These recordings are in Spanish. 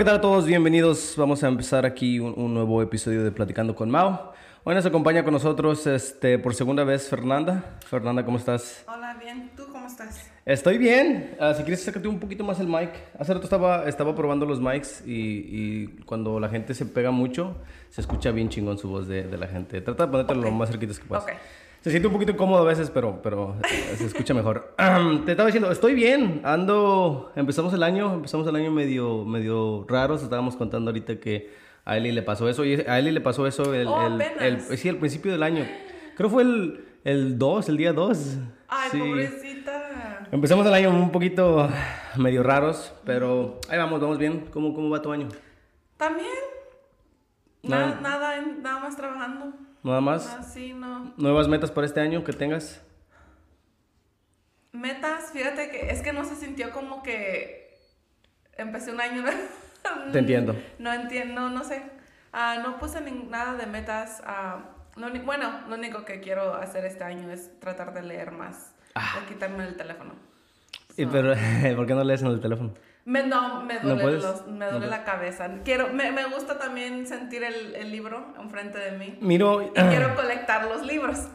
¿qué tal a todos? Bienvenidos. Vamos a empezar aquí un, un nuevo episodio de Platicando con Mao. Hoy nos acompaña con nosotros este, por segunda vez Fernanda. Fernanda, ¿cómo estás? Hola, bien. ¿Tú cómo estás? Estoy bien. Ah, si quieres, sácate un poquito más el mic. Hace rato estaba, estaba probando los mics y, y cuando la gente se pega mucho, se escucha bien chingón su voz de, de la gente. Trata de ponértelo lo más cerquitas que puedas. Ok. Se siente un poquito incómodo a veces, pero, pero se escucha mejor. Te estaba diciendo, estoy bien. Ando, empezamos el año, empezamos el año medio, medio raros. Estábamos contando ahorita que a Eli le pasó eso. Y a Eli le pasó eso el, Oh, el, apenas. el- sí, al principio del año. Creo fue el, el 2, el día 2. Ay, Sí. pobrecita. Empezamos el año un poquito medio raros, pero ahí vamos, vamos bien. ¿Cómo, cómo va tu año? ¿También? Nada. Nada, nada más trabajando. ¿Nada más? Así, no. ¿Nuevas metas para este año que tengas? Metas, fíjate que es que no se sintió como que empecé un año. Te entiendo. No entiendo, no sé. Ah, no puse ni- nada de metas. ah, lo bueno, lo único que quiero hacer este año es tratar de leer más. Ah. De quitarme el teléfono. Y pero, ¿Por qué no lees en el teléfono? Me, no, me duele, puedes? los- me ¿No duele puedes? la cabeza. Quiero, me, me gusta también sentir el, el libro enfrente de mí. Miro... Y quiero colectar los libros.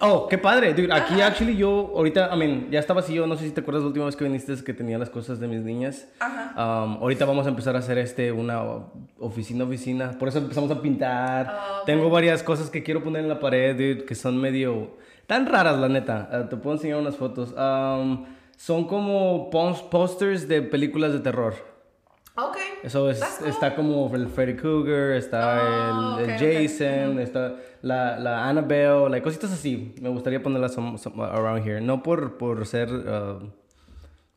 Oh, qué padre. Dude, aquí, actually, yo ahorita, I mean, ya estaba así yo, no sé si te acuerdas la última vez que viniste que tenía las cosas de mis niñas. Ajá. Um, ahorita vamos a empezar a hacer este, una oficina, oficina. Por eso empezamos a pintar. Ok. Tengo varias cosas que quiero poner en la pared, dude, que son medio... Tan raras, la neta. Ah, te puedo enseñar unas fotos. Um, son como pos- posters de películas de terror. Ok. Eso es, cool. está como el Freddy Krueger, está Oh, el, el ok, ok. Jason, está la, la Annabelle, like, cositas así. Me gustaría ponerlas some- some around here. No por, por ser, uh,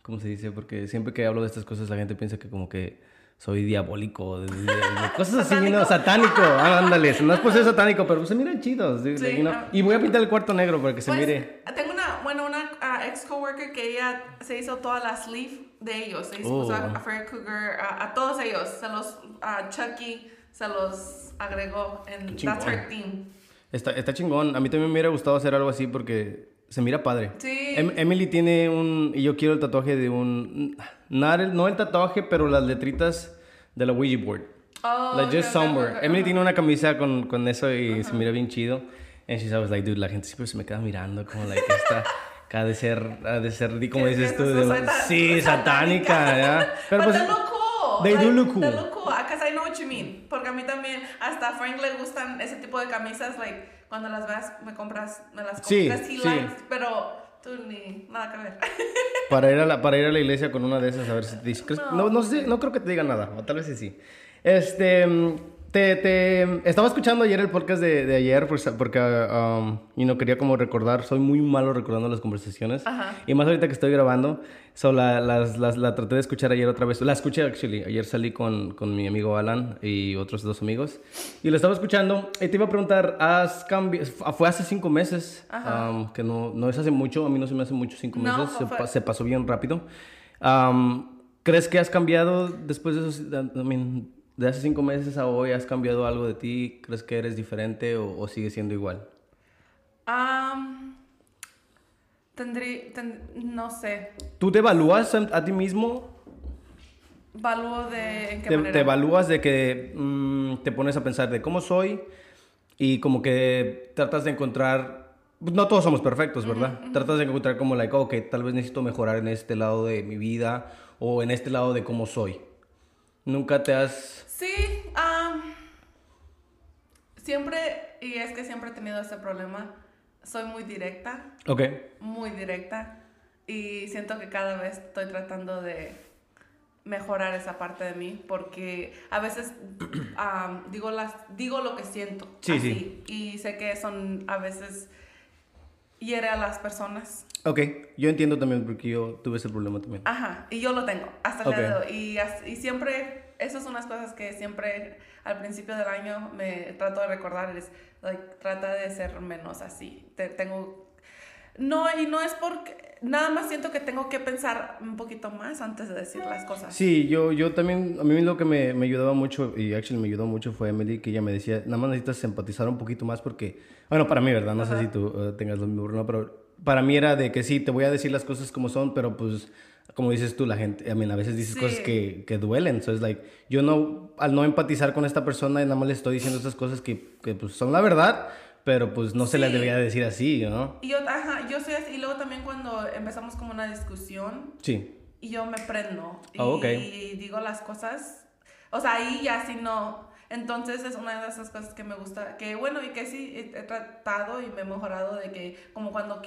¿cómo se dice? Porque siempre que hablo de estas cosas la gente piensa que como que soy diabólico, de- de- de cosas así. ¿no? Satánico, ah, ándale. No es por ser satánico, pero se miran chidos. Sí, you know. Y voy a pintar el cuarto negro para que se Pues, mire. tengo una, bueno, una ah, ex coworker que ella se hizo toda la sleeve de ellos. Se hizo Oh. a, a Freddy Krueger, a, a todos ellos. Se los, a Chucky, se los agregó en That's. Her Theme. Está, está chingón. A mí también me hubiera gustado hacer algo así porque se mira padre. Sí. Em- Emily tiene un... Y yo quiero el tatuaje de un... No el, no el tatuaje, pero las letritas de la Ouija board. Oh, like just somewhere. Emily tiene una camisa con, con eso y se mira bien chido. And she's always like, dude, la gente siempre se me queda mirando como like esta... que ha de ser, ha de ser, como dices tú, de- soy tan- sí, satánica, ¿ya? Pero But pues, they cool. they do Like, look cool. They look cool. Because I know what you mean. Porque a mí también, hasta a Frank le gustan ese tipo de camisas. Like, cuando las veas, me compras, me las compras. Sí, he sí. likes, pero tú ni nada que ver. Para ir, a la, para ir a la iglesia con una de esas, a ver si te dice. ¿crees? No, no, sé, no creo que te diga nada, o tal vez sí sí. Este, mm, te, te, estaba escuchando ayer el podcast de, de ayer pues, porque, um, y no quería como recordar, soy muy malo recordando las conversaciones. Ajá. Y más ahorita que estoy grabando, so, la, las- las- la traté de escuchar ayer otra vez. La escuché, actually. Ayer salí con, con mi amigo Alan y otros dos amigos. Y lo estaba escuchando. Y te iba a preguntar, ¿has cambiado? Fue hace cinco meses, Ajá. um, que no, no es hace mucho. A mí no se me hace mucho cinco No, meses. Se, fue- pa- se pasó bien rápido. Um, ¿Crees que has cambiado después de esos, I mean, de hace cinco meses a hoy? ¿Has cambiado algo de ti? ¿Crees que eres diferente o, o sigue siendo igual? Um, tendrí, no sé. ¿Tú te evalúas a, a ti mismo? Valúo de en qué Te, manera. te evalúas de que mm, te pones a pensar de cómo soy y como que tratas de encontrar... No todos somos perfectos, ¿verdad? Tratas de encontrar como, like, ok, tal vez necesito mejorar en este lado de mi vida o en este lado de cómo soy. Nunca te has... Sí, um, siempre, y es que siempre he tenido ese problema, soy muy directa, Ok. muy directa, y siento que cada vez estoy tratando de mejorar esa parte de mí, porque a veces um, digo, las, digo lo que siento, Sí, así, y sé que son a veces hiere a las personas. Ok, yo entiendo también porque yo tuve ese problema también. Ajá, y yo lo tengo, hasta el Ok. día de hoy. Y, y siempre, esas son las cosas que siempre al principio del año me trato de recordar, es, like, trata de ser menos así. Te, tengo, no, y no es porque, nada más siento que tengo que pensar un poquito más antes de decir las cosas. Sí, yo, yo también, a mí lo que me, me ayudaba mucho, y actually me ayudó mucho fue Emily, que ella me decía, nada más necesitas empatizar un poquito más porque, bueno, para mí, ¿verdad? No sé si tú eh, tengas lo mismo, ¿no? Pero para mí era de que sí, te voy a decir las cosas como son, pero pues como dices tú, la gente, I mean, a veces dices Sí. cosas que, que duelen. So, es like, yo no, al no empatizar con esta persona, nada más le estoy diciendo estas cosas que, que pues, son la verdad, pero pues no se las Sí. debería decir así, ¿no? Y yo, ajá, yo soy así. Y luego también cuando empezamos como una discusión, Sí. y yo me prendo. Y Ah, ok. digo las cosas. O sea, ahí ya sí no. Entonces es una de esas cosas que me gusta. Que bueno, y que sí he, tratado y me he mejorado de que, como cuando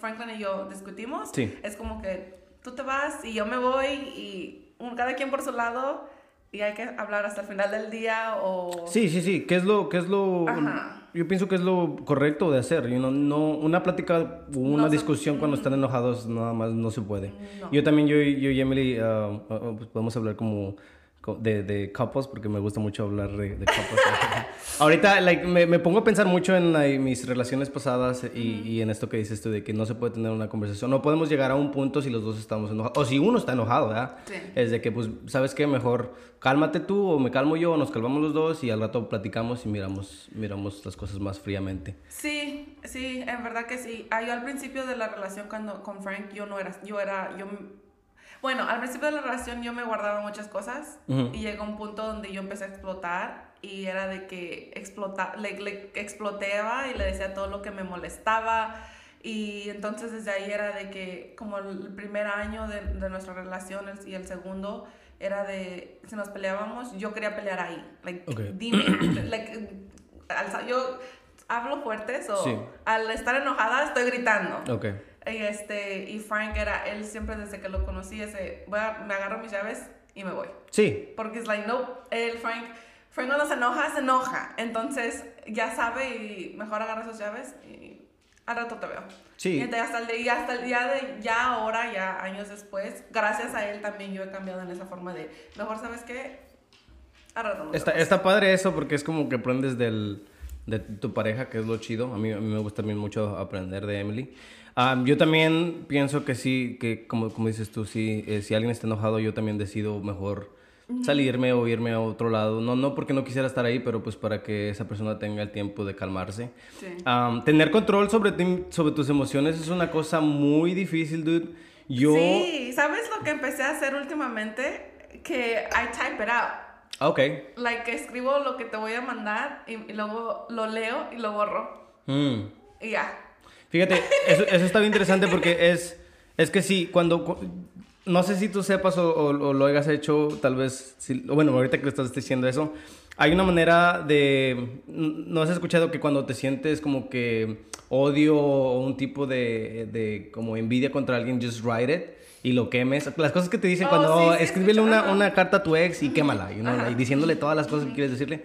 Franklin y yo discutimos, Sí. es como que tú te vas y yo me voy y cada quien por su lado. Y hay que hablar hasta el final del día o... Sí, sí, sí. ¿Qué es lo, qué es lo, Ajá. yo pienso que es lo correcto de hacer? you know, no, una plática o una No discusión cuando están enojados nada más no se puede. No. Yo también, yo, yo y Emily, ah, pues podemos hablar como co- de, de couples porque me gusta mucho hablar de, de couples. Ahorita, like, me, me pongo a pensar mucho en like, mis relaciones pasadas y, y en esto que dices tú de que no se puede tener una conversación. No podemos llegar a un punto si los dos estamos enojados. O si uno está enojado, ¿verdad? Sí. Es de que, pues, ¿sabes qué? Mejor cálmate tú o me calmo yo, o nos calmamos los dos y al rato platicamos y miramos, miramos las cosas más fríamente. Sí, sí, en verdad que sí. Ah, yo al principio de la relación cuando, con Frank, yo no era, yo era, yo, bueno, al principio de la relación yo me guardaba muchas cosas Ujú. y llegó un punto donde yo empecé a explotar y era de que explota, le, le exploteaba y le decía todo lo que me molestaba y entonces desde ahí era de que como el primer año de, de nuestra relación el- y el segundo era de si nos peleábamos yo quería pelear ahí like Ok. dime like, al- yo hablo fuerte o Sí. al estar enojada estoy gritando Ok. Y este y Frank era él siempre desde que lo conocí ese voy a- me agarro mis llaves y me voy Sí, porque es like no el Frank Frank cuando se enoja se enoja entonces ya sabe y mejor agarra sus llaves y al rato te veo Sí. y hasta el día, hasta el día de ya ahora ya años después gracias a él también yo he cambiado en esa forma de mejor sabes qué al rato nos Está, vemos". está padre eso porque es como que aprendes del, de tu pareja, que es lo chido. A mí, a mí me gusta también mucho aprender de Emily. Am, yo también pienso que sí, que como, como dices tú, sí, eh, si alguien está enojado, yo también decido mejor salirme o irme a otro lado. No, no porque no quisiera estar ahí, pero pues para que esa persona tenga el tiempo de calmarse. Sí. Am, tener control sobre, ti- sobre tus emociones es una cosa muy difícil, dude. Yo... Sí, ¿sabes lo que empecé a hacer últimamente? Que I type it out. Ah, Ok. Like, escribo lo que te voy a mandar y, y luego lo leo y lo borro. Mm. Y ya. Fíjate, eso, eso está bien interesante porque es, es que sí, cuando, cu- no sé si tú sepas o, o- o lo hayas hecho, tal vez, si- o bueno, ahorita que le estás diciendo eso, hay una manera de, ¿no has escuchado que cuando te sientes como que odio o un tipo de, de como envidia contra alguien, just write it? Y lo quemes. Las cosas que te dicen Oh, cuando sí, sí, escríbele una, una carta a tu ex y quémala, you know, y diciéndole todas las cosas que quieres decirle.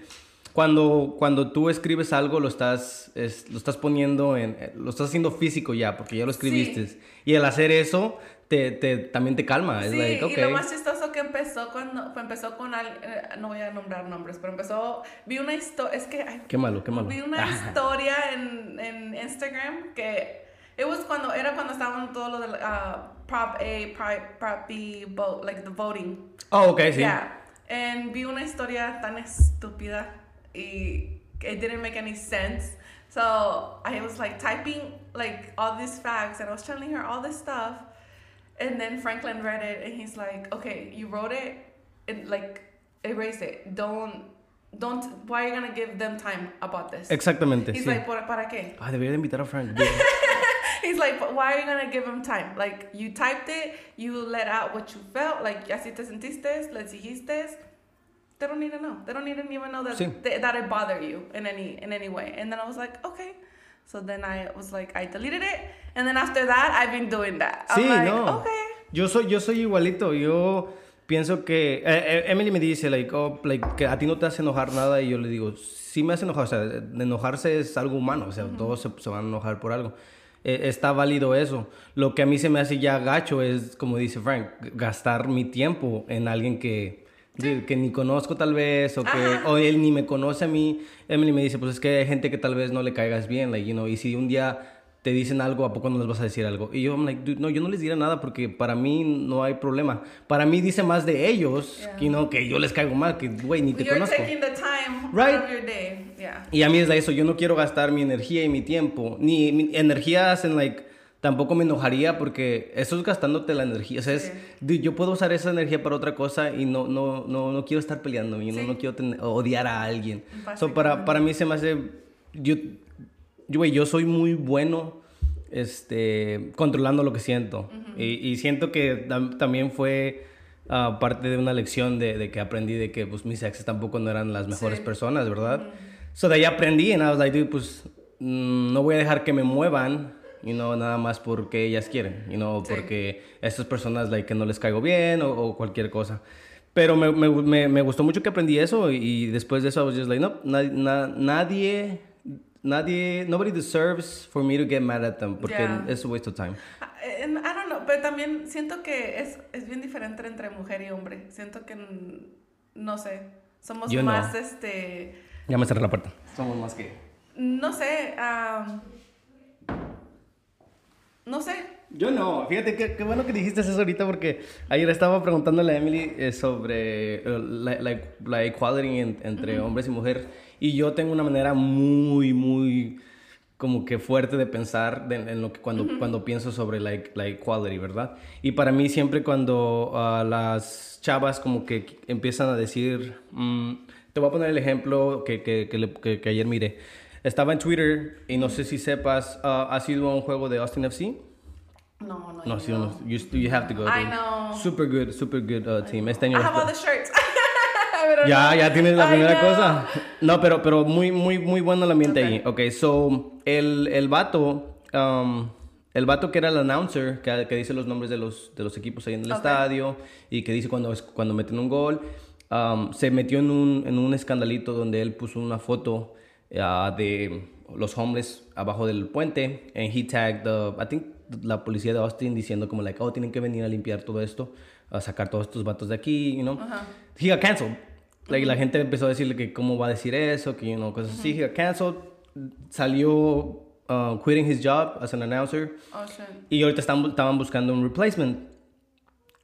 Cuando, cuando tú escribes algo, lo estás, es- lo estás poniendo en... eh, Lo estás haciendo físico ya, porque ya lo escribiste. Y al hacer eso, te, te- también te calma. Es Sí, like, ok. y lo más chistoso que empezó cuando fue- empezó con al- eh, no voy a nombrar nombres, pero empezó vi una historia, es que ay, Qué malo, qué malo. vi una historia en, en Instagram que it was cuando era cuando estaban todo lo del ah, Prop A, Prop, Prop B, vote, like the voting. Oh, ok, sí. Yeah. And vi una historia tan estúpida y it didn't make any sense. So I was like typing like all these facts and I was telling her all this stuff. And then Franklin read it and he's like, okay, you wrote it and like erase it. Don't, don't, why are you gonna give them time about this? Exactamente, He's sí. like, "¿Por- ¿para qué? Ah, debería de invitar a Frank. He's like, why are you gonna give him time? Like, you typed it, you let out what you felt, like, así te sentiste, les dijiste. They don't need to know. They don't need to even know that Sí. that, that it bothered you in any in any way. And then I was like, okay. So then I was like, I deleted it, and then after that, I've been doing that. I'm Sí, like, no. okay. Yo soy, yo soy igualito. Yo pienso que... eh, eh, Emily me dice, like, oh, like, que a ti no te hace enojar nada. Y yo le digo, sí me hace enojar. O sea, enojarse es algo humano. O sea, todos se, se van a enojar por algo. Eh, está válido eso. Lo que a mí se me hace ya gacho es, como dice Frank, gastar mi tiempo en alguien que... de- Que ni conozco tal vez, o que Ajá. o él ni me conoce a mí. Emily me dice, pues es que hay gente que tal vez no le caigas bien, like, you know, y si un día te dicen algo, ¿a poco no les vas a decir algo? Y yo, I'm like, "Dude, no, yo no les diré nada porque para mí no hay problema. Para mí dice más de ellos, Yeah. que no, que yo les caigo mal, que, güey, ni te You're conozco. taking the time Right. of your day. Yeah. Y a mí es de eso, yo no quiero gastar mi energía y mi tiempo, ni mi energía en, like, tampoco me enojaría porque eso es gastándote la energía. O sea, es, yo puedo usar esa energía para otra cosa y no, no, no, no quiero estar peleando, y no, Sí. no quiero tener- odiar a alguien. So, para, para mí se me hace... Yo, yo, yo soy muy bueno este, controlando lo que siento. y, y siento que tam- también fue ah, parte de una lección de, de que aprendí de que pues, mis exes tampoco no eran las mejores Sí. personas, ¿verdad? So de ahí aprendí and I was like, pues mm, no voy a dejar que me muevan, you know, nada más porque ellas quieren, you know, Sí. porque a estas personas like, que no les caigo bien o, o cualquier cosa. Pero me, me, me, me gustó mucho que aprendí eso y, y después de eso I was just like, no, na- na- nadie, nadie, nobody deserves for me to get mad at them porque Yeah. it's a waste of time. Ah, eh, I don't know, pero también siento que es, es bien diferente entre mujer y hombre. Siento que, no sé, somos Yo no. más, este, Ya me cerré la puerta. Somos más que... no sé, am, no sé, Yo no, fíjate que qué bueno que dijiste eso ahorita porque ayer estaba preguntándole a Emily eh, sobre eh, la, la, la equality en- entre hombres y mujeres y yo tengo una manera muy, muy como que fuerte de pensar de- en lo que cuando, cuando pienso sobre la, la equality, ¿verdad? Y para mí siempre cuando ah, las chavas como que empiezan a decir, mm, te voy a poner el ejemplo que- que ayer miré. Estaba en Twitter y no sé si sepas, ah, ¿has ido a un juego de Austin FC? no, no. No, sí, no. You, you have to go. I know. Super good, super good uh, team. Este I año. have all the shirts. Ya, ya tienes la I primera cosa. No, pero, pero muy, muy, muy bueno el ambiente ahí. Ok, so, el, el vato, um, el vato que era el announcer, que, que dice los nombres de los, de los equipos ahí en el Ok. estadio y que dice cuando, cuando meten un gol, um, se metió en un, en un escandalito donde él puso una foto uh, de los homeless abajo del puente and he tagged, the- I think, la policía de Austin diciendo como like, oh, tienen que venir a limpiar todo esto, a sacar todos estos vatos de aquí, you know. Ajá. He got canceled. Like, La gente empezó a decirle que cómo va a decir eso, que, you know, cosas así. He got canceled. Salió uh, quitting his job as an announcer. Oh, shit. Y ahorita están, estaban buscando un replacement.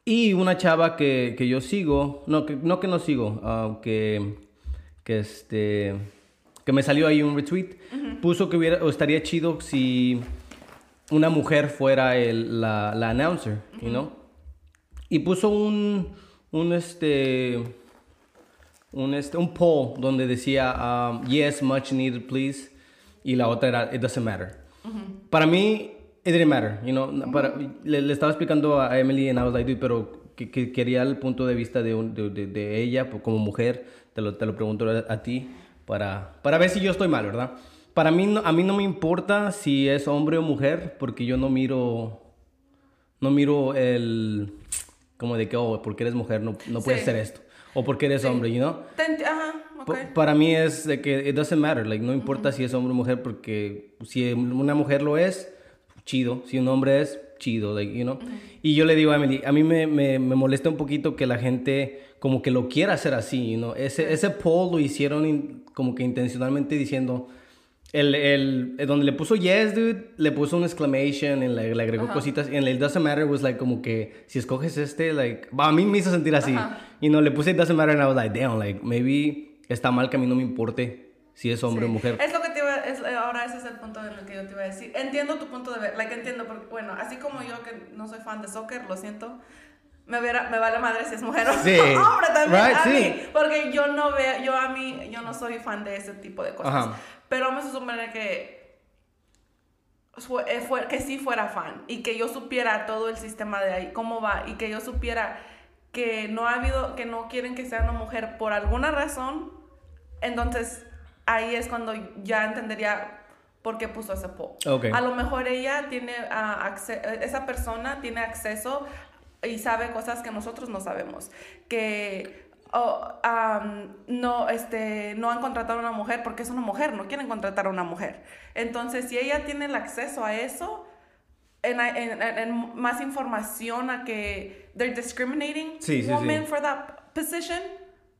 Y una chava que, que yo sigo, no que no, que no sigo, ah, que, que, este, que me salió ahí un retweet, puso que hubiera, o estaría chido si una mujer fuera el, la, la announcer, you know? Y puso un, un, este, un, este, un poll donde decía, um, yes, much needed, please. Y la otra era, it doesn't matter. Para mí, it didn't matter, you know. Para, le, le estaba explicando a Emily and I was like, dude, pero que, que quería el punto de vista de, un- de, de- de ella pues, como mujer. Te lo, te lo pregunto a, a ti para, para ver si yo estoy mal, ¿verdad? Para mí, no, a mí no me importa si es hombre o mujer porque yo no miro, no miro el, como de que, oh, porque eres mujer no, no puedes Sí. hacer esto. O porque eres hombre, you know. Ajá, ok. Pa- Para mí es de que it doesn't matter, like no importa si es hombre o mujer porque si una mujer lo es, chido, si un hombre es, chido, like, you know. Y yo le digo a Emily, a mí me, me, me molesta un poquito que la gente como que lo quiera hacer así, know. Ese, ese poll lo hicieron in- como que intencionalmente diciendo, el, el, el donde le puso yes, dude, le puso un exclamation, y le, le agregó cositas, y en el doesn't matter was like como que si escoges este, like, va, a mí me hizo sentir así. Y no, le puse it doesn't matter and I was like, damn, like, maybe está mal que a mí no me importe si es hombre Sí. o mujer. Es lo que te iba es, eh, ahora ese es el punto en el que yo te iba a decir. Entiendo tu punto de ver, like entiendo porque bueno, así como yo que no soy fan de soccer, lo siento. Me, hubiera, me vale madre si es mujer o Sí. hombre también Right, a sí. mí, porque yo no veo, yo a mí, yo no soy fan de ese tipo de cosas. Ajá. Pero me supone que fue, eh, fue- que sí fuera fan y que yo supiera todo el sistema de ahí, cómo va y que yo supiera que no ha habido, que no quieren que sea una mujer por alguna razón, entonces ahí es cuando ya entendería por qué puso ese poll. Ok. A lo mejor ella tiene acce- esa persona tiene acceso y sabe cosas que nosotros no sabemos, que oh, am, no, este, no han contratado a una mujer porque es una mujer, no quieren contratar a una mujer. Entonces, si ella tiene el acceso a eso, en, en- en- más información a que they're discriminating Sí, sí, sí. women for that position,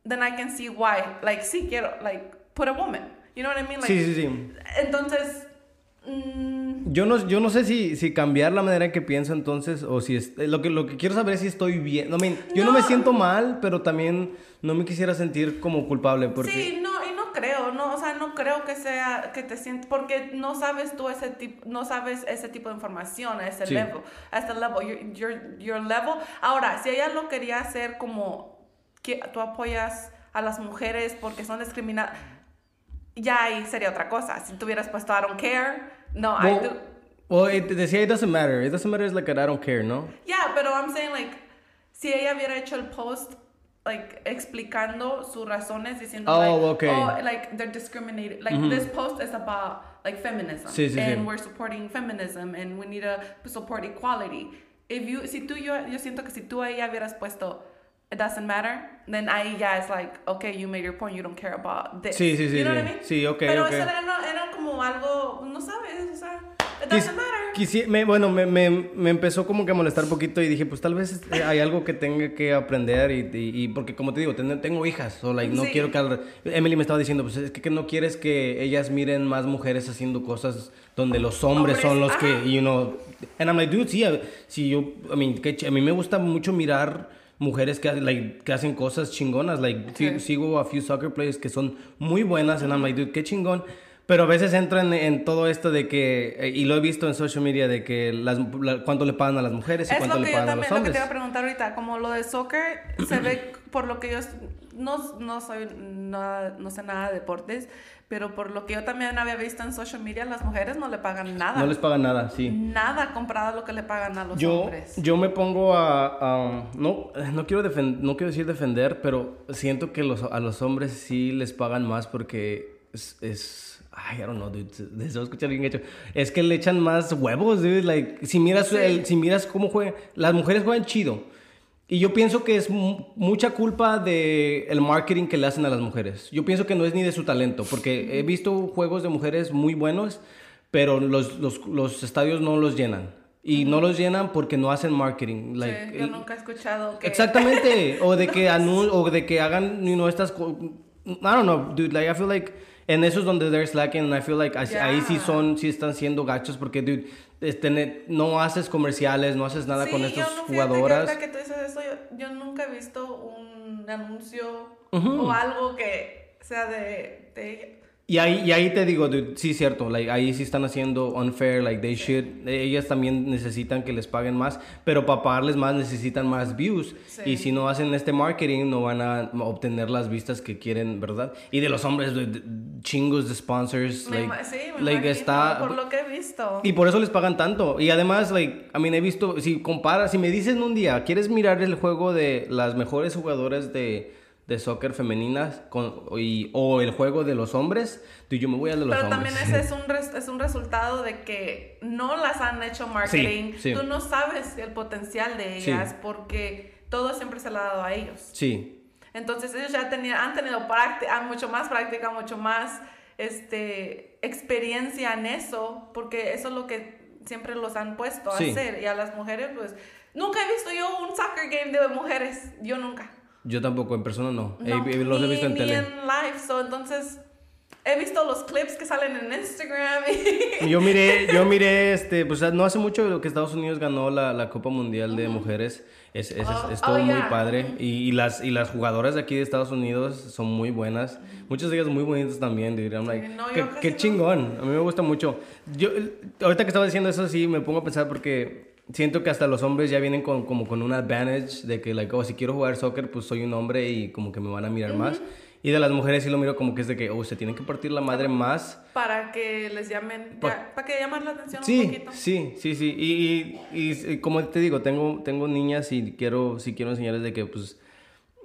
then I can see why. Like, sí quiero, like, put a woman. You know what I mean? Like, Sí, sí, sí. Entonces, mm, Yo no, yo no sé si, si cambiar la manera en que pienso entonces o si es, lo que lo que quiero saber es si estoy bien. No, I mean, yo no. me siento mal, pero también no me quisiera sentir como culpable porque sí, no, y no creo, no, o sea, no creo que sea que te sientes porque no sabes tú ese tipo, no sabes ese tipo de información a ese Sí. level, a este level, your, your, your level. Ahora, si ella lo quería hacer como que tú apoyas a las mujeres porque son discriminadas, ya ahí sería otra cosa. Si tuvieras puesto I don't care, no, I do. Well, well, it, decía it doesn't matter. It doesn't matter It's like I don't care, ¿no? Yeah, pero I'm saying like si ella hubiera hecho el post like explicando sus razones diciendo Oh, like okay. oh like they're discriminated like mm-hmm. this post is about like feminism Sí, sí, and sí. we're supporting feminism and we need to support equality. If you si tú yo yo siento que si tú ahí hubieras puesto it doesn't matter, then ahí ya es like okay, you made your point, you don't care about this. Sí, sí, sí, You know sí. what I mean? Sí, okay, Pero okay. eso era, era como algo, no sabes, o sea, it Quis- doesn't matter. quisi- me- bueno, me, me, me empezó como que a molestar un poquito y dije, pues tal vez eh, hay algo que tenga que aprender y, y- y porque como te digo, ten- tengo hijas, o like, no Sí. quiero que... al- Emily me estaba diciendo, pues es que, que no quieres que ellas miren más mujeres haciendo cosas donde los hombres, Hombres, son los ajá. que, you know... And I'm like, dude, sí, a- sí, yo, I mean, que a mí me gusta mucho mirar mujeres que, like, que hacen cosas chingonas, like, sigo a few soccer players que son muy buenas, and I'm like, dude, qué chingón. Pero a veces entran en todo esto de que, eh, y lo he visto en social media, de que las, la- cuánto le pagan a las mujeres y Es cuánto lo le pagan a también, los lo que hombres. te iba a preguntar ahorita, como lo de soccer, se ve por lo que yo, no, no soy, nada- no sé nada de deportes, pero por lo que yo también había visto en social media, las mujeres no le pagan nada. No les pagan nada, sí. Nada comparado a lo que le pagan a los Yo, hombres. yo me pongo a, a- no, no, quiero defen- no quiero decir defender, pero siento que los, a los hombres sí les pagan más porque es, es ay, I don't know, dude, deseo escuchar bien hecho. Es que le echan más huevos, dude, like, si miras, Sí. el- si miras cómo juegan, las mujeres juegan chido. Y yo pienso que es mu- mucha culpa de el marketing que le hacen a las mujeres. Yo pienso que no es ni de su talento, porque he visto juegos de mujeres muy buenos, pero los, los, los estadios no los llenan. Y no los llenan porque no hacen marketing. Like, Sí, yo nunca he escuchado que... Exactamente. O de que anun o de que hagan, you know, estas I don't know, dude, like I feel like en eso es donde they're slacking and I feel like así- ahí sí Yeah. son sí están siendo gachos porque dude, este, no haces comerciales, no haces nada Sí, con estas no, que jugadoras. que tú dices eso, yo, yo nunca he visto un anuncio o algo que sea de... de Y ahí, y ahí te digo, dude, sí, cierto, like, ahí sí están haciendo unfair, like they should. Ellas también necesitan que les paguen más, pero para pagarles más necesitan más views. Sí. Y si no hacen este marketing, no van a obtener las vistas que quieren, ¿verdad? Y de los hombres, dude, chingos de sponsors. me like, sí, me like, está, por lo que he visto. y por eso les pagan tanto. Y además, like, I mean, he visto, si comparas, si me dicen un día, ¿quieres mirar el juego de las mejores jugadoras de, de soccer femeninas con, y, o el juego de los hombres? Tú, yo me voy al de los Pero hombres. también ese es un, res- es un resultado de que no las han hecho marketing. sí. Tú no sabes el potencial de Sí. ellas porque todo siempre se le ha dado a ellos. Sí, Entonces ellos ya tenían, han tenido práctica, mucho más práctica, mucho más este, experiencia en eso, porque eso es lo que siempre los han puesto a hacer. Y a las mujeres, pues, nunca he visto yo un soccer game de mujeres, yo nunca. Yo tampoco, en persona no. He- No, he- los he ni- visto en ni tele. en live, so, entonces he visto los clips que salen en Instagram y Yo miré, yo miré, este, pues no hace mucho lo que Estados Unidos ganó la, la Copa Mundial de Mujeres. Es, es, es- Oh, estuvo oh, muy yeah. padre. Y, y las, y las jugadoras de aquí de Estados Unidos son muy buenas. Muchas de ellas muy bonitas también, dirían. Like, no, qué, qué no. chingón. A mí me gusta mucho. Yo, ahorita que estaba diciendo eso, sí, me pongo a pensar porque siento que hasta los hombres ya vienen con, como con un advantage de que, like, oh, si quiero jugar soccer, pues soy un hombre y como que me van a mirar más. Y de las mujeres sí lo miro como que es de que, oh, se tienen que partir la madre más. para que les llamen, para que llamen la atención un Sí, poquito. sí, sí, sí. Y, y, y, como te digo, tengo, tengo niñas y quiero, sí quiero enseñarles de que pues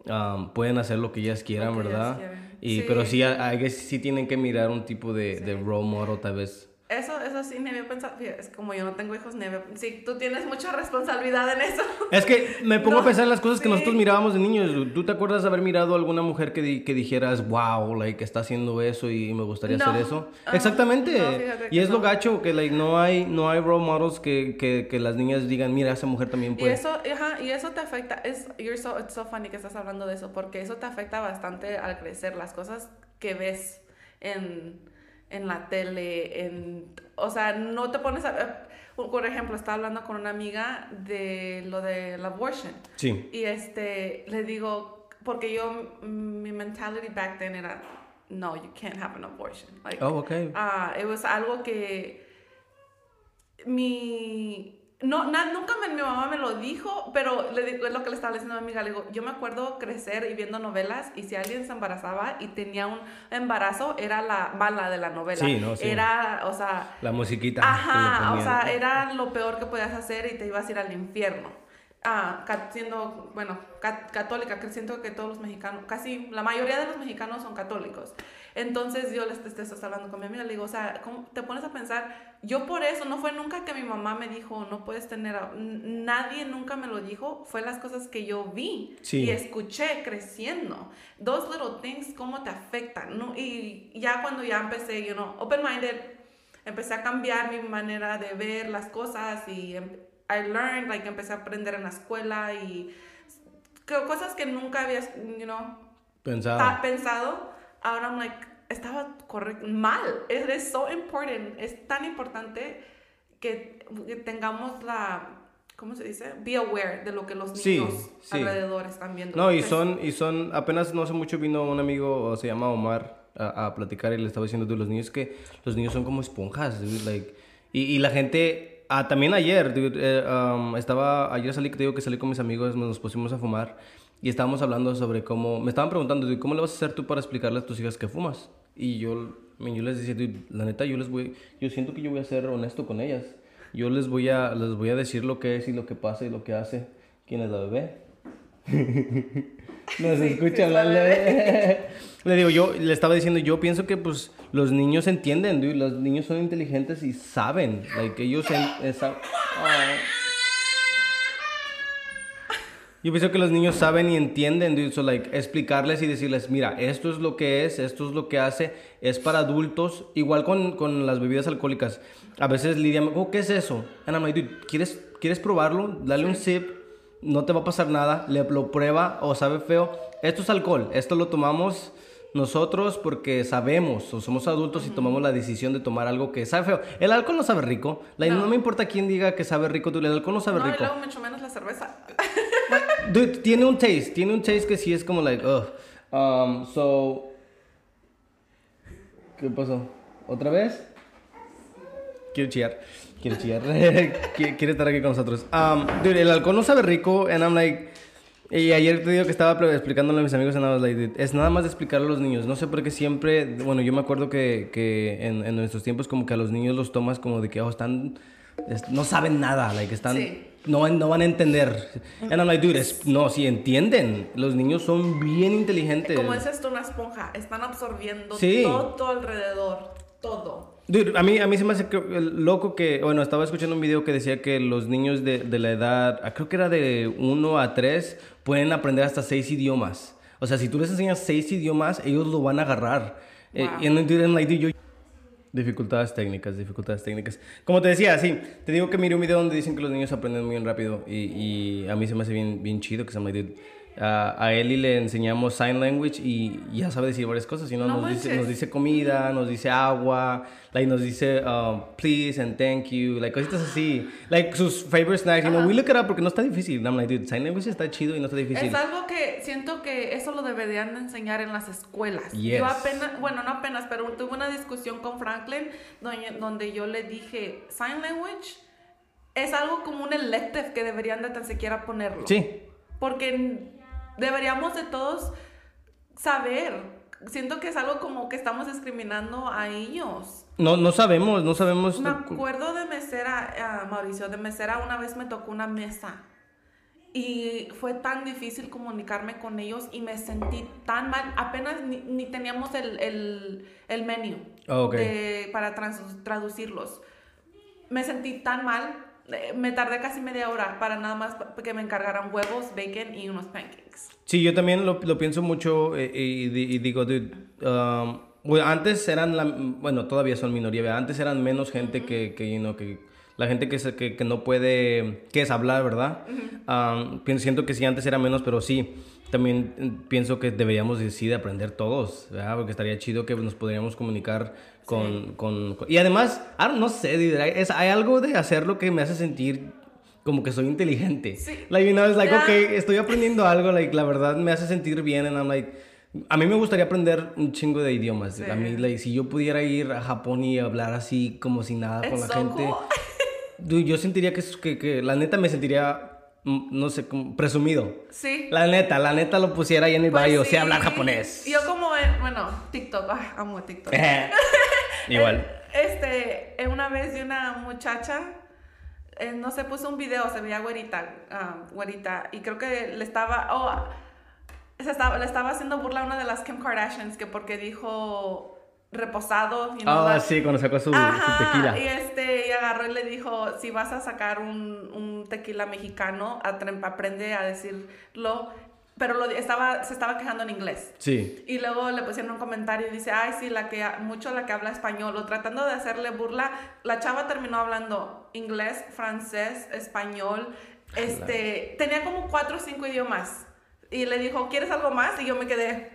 um, pueden hacer lo que ellas quieran, Lo ellas ¿verdad? quieran. Y, Sí. Pero sí, I guess sí tienen que mirar un tipo de, de role model tal vez. Eso, eso sí, ni había pensado. Es como yo no tengo hijos, ni había- Sí, tú tienes mucha responsabilidad en eso. Es que me pongo No, a pensar en las cosas que sí. nosotros mirábamos de niños. ¿Tú te acuerdas de haber mirado a alguna mujer que, di- que dijeras, wow, like, está haciendo eso y me gustaría No. hacer eso? Ah, Exactamente. no, y que es lo gacho, que like, no, hay, no hay role models que, que, que las niñas digan, mira, esa mujer también Y puede. eso, ajá, y eso te afecta. Es, you're so, it's so funny que estás hablando de eso, porque eso te afecta bastante al crecer. Las cosas que ves en, en la tele, en, o sea, no te pones a... Por ejemplo, estaba hablando con una amiga de lo del abortion. Sí. Y este, le digo, porque yo, mm, mi mentality back then era, no, you can't have an abortion. Like, Oh, okay. ah, it was algo que mi no, na- nunca me- mi mamá me lo dijo, pero le es lo que le estaba diciendo a mi amiga. Le digo, yo me acuerdo crecer y viendo novelas y si alguien se embarazaba y tenía un embarazo, era la mala de la novela. Sí, no, sí. Era, o sea, La musiquita. Ajá, o sea, era lo peor que podías hacer y te ibas a ir al infierno. Ah, siendo, bueno, ca- católica, que siento que todos los mexicanos, casi la mayoría de los mexicanos son católicos. Entonces yo les te, estás hablando con mi amiga, le digo, o sea, ¿cómo te pones a pensar? Yo por eso, no fue nunca que mi mamá me dijo, no puedes tener, a-". Nadie nunca me lo dijo, fue las cosas que yo vi Sí. y escuché creciendo. Those little things, cómo te afectan, ¿no? Y ya cuando ya empecé, you know, open-minded, empecé a cambiar mi manera de ver las cosas y em- I learned, like, empecé a aprender en la escuela y cosas que nunca había, you know, Pensado. pensado. Ahora I'm like, estaba correcto, mal. It is so important. Es tan importante que, que tengamos la, ¿cómo se dice? Be aware de lo que los Sí, niños sí. alrededor están viendo. No, y Pues, son, y son, apenas no hace mucho vino un amigo, se llama Omar, a, a platicar y le estaba diciendo de los niños que los niños son como esponjas, dude, like, y, y la gente, ah, también ayer, dude, eh, um, estaba, ayer salí, te digo que salí con mis amigos, nos pusimos a fumar y estábamos hablando sobre cómo, me estaban preguntando, ¿cómo le vas a hacer tú para explicarle a tus hijas que fumas? Y yo, yo les decía, la neta, yo les voy, yo siento que yo voy a ser honesto con ellas. Yo les voy a, les voy a decir lo que es y lo que pasa y lo que hace. ¿Quién es la bebé? Nos escucha la hablarle. Le digo, yo le estaba diciendo, yo pienso que pues los niños entienden, dude, los niños son inteligentes y saben, like ellos en, esa- Ay. Yo pienso que los niños saben y entienden, dude, so like explicarles y decirles, mira, esto es lo que es, esto es lo que hace, es para adultos, igual con, con las bebidas alcohólicas. A veces Lidia me dijo, ¿qué es eso? And I'm like, dude, ¿quieres, ¿quieres probarlo? Dale un sip, no te va a pasar nada, le lo prueba o sabe feo. Esto es alcohol, esto lo tomamos nosotros porque sabemos o somos adultos y tomamos la decisión de tomar algo que sabe feo. El alcohol no sabe rico, like, no. No. me importa quién diga que sabe rico, el alcohol no sabe No, rico. luego mucho menos la cerveza. Dude, tiene un taste, tiene un taste que sí es como like, ugh. Um, so. ¿Qué pasó? ¿Otra vez? Quiero chillar. Quiero chillar. Quiere quiere estar aquí con nosotros. Um, dude, el alcohol no sabe rico, and I'm like. Y ayer te digo que estaba explicándole a mis amigos, dude, es nada más de explicarle a los niños. No sé por qué siempre. Bueno, yo me acuerdo que, que en, en nuestros tiempos, como que a los niños los tomas como de que, oh, están. es- no saben nada, like, están. Sí. No, no van a entender. And I'm like, dude, es- no, sí entienden. Los niños son bien inteligentes. Como dices tú, una esponja. Están absorbiendo Sí. todo alrededor. Todo. Dude, a mí, a mí se me hace loco que, bueno, estaba escuchando un video que decía que los niños de, de la edad, ah, creo que era de 1 a 3, pueden aprender hasta 6 idiomas. O sea, si tú les enseñas 6 idiomas, ellos lo van a agarrar. Eh, Wow. y en dude, like, dude, yo... Dificultades técnicas, dificultades técnicas. Como te decía, sí, te digo que miré un video donde dicen que los niños aprenden muy bien rápido y, y a mí se me hace bien, bien chido que se me dude. A, a Eli le enseñamos sign language y ya sabe decir varias cosas. no, No nos, dice, nos dice comida, nos dice agua, like, nos dice um, please and thank you, like cositas así. Like sus favorite snacks. You know, we look it up porque no está difícil. I'm like, dude, sign language está chido y no está difícil. Es algo que siento que eso lo deberían de enseñar en las escuelas. Yes. Yo apenas, bueno, no apenas, pero tuve una discusión con Franklin donde, donde yo le dije, sign language es algo como un elective que deberían de tan siquiera ponerlo. Sí. Porque deberíamos de todos saber. Siento que es algo como que estamos discriminando a ellos. No, no sabemos, no sabemos. Me acuerdo de mesera, ah, Mauricio, de mesera una vez me tocó una mesa y fue tan difícil comunicarme con ellos y me sentí tan mal, apenas ni, ni teníamos el, el, el menú Oh, ok. de- para trans- traducirlos. Me sentí tan mal, me tardé casi media hora para nada más que me encargaran huevos, bacon y unos pancakes. Sí, yo también lo, lo pienso mucho eh, y, di- y digo, dude, um, bueno, antes eran, la, bueno, todavía son minoría, antes eran menos gente que, que, you know, que la gente que, se- que, que no puede, que es hablar, ¿verdad? Um, siento que sí, antes era menos, pero sí, también eh, pienso que deberíamos de, sí, de aprender todos, ¿verdad? Porque estaría chido que nos podríamos comunicar con... con- con- y además, no sé, dude, es- hay algo de hacerlo que me hace sentir como que soy inteligente. Sí. Like, you know, it's like, okay, estoy aprendiendo algo, like, la verdad me hace sentir bien, and I'm like, A mí me gustaría aprender un chingo de idiomas. Sí. A mí, like, si yo pudiera ir a Japón y hablar así como si nada con It's la so gente, cool. dude, yo sentiría que, que, que la neta me sentiría, mm, no sé, presumido. Sí. La neta, la neta lo pusiera ahí en mi Pues bio, sí. sé hablar japonés. Yo como, en- bueno, TikTok, ah, amo TikTok. Igual. Eh, Este, eh, una vez de una muchacha, eh, no sé, puso un video, se veía güerita, ah, güerita, y creo que le estaba, oh, se estaba, le estaba haciendo burla a una de las Kim Kardashians, que porque dijo reposado, y Ah, sí, cuando sacó su, tequila. y este, y agarró y le dijo, si vas a sacar un, un tequila mexicano, aprende a decirlo, pero lo, estaba, se estaba quejando en inglés. Sí. Y luego le pusieron un comentario y dice, ay, sí, la que, mucho la que habla español, o tratando de hacerle burla, la chava terminó hablando inglés, francés, español, este, tenía como cuatro o cinco idiomas. Y le dijo, ¿quieres algo más? Y yo me quedé,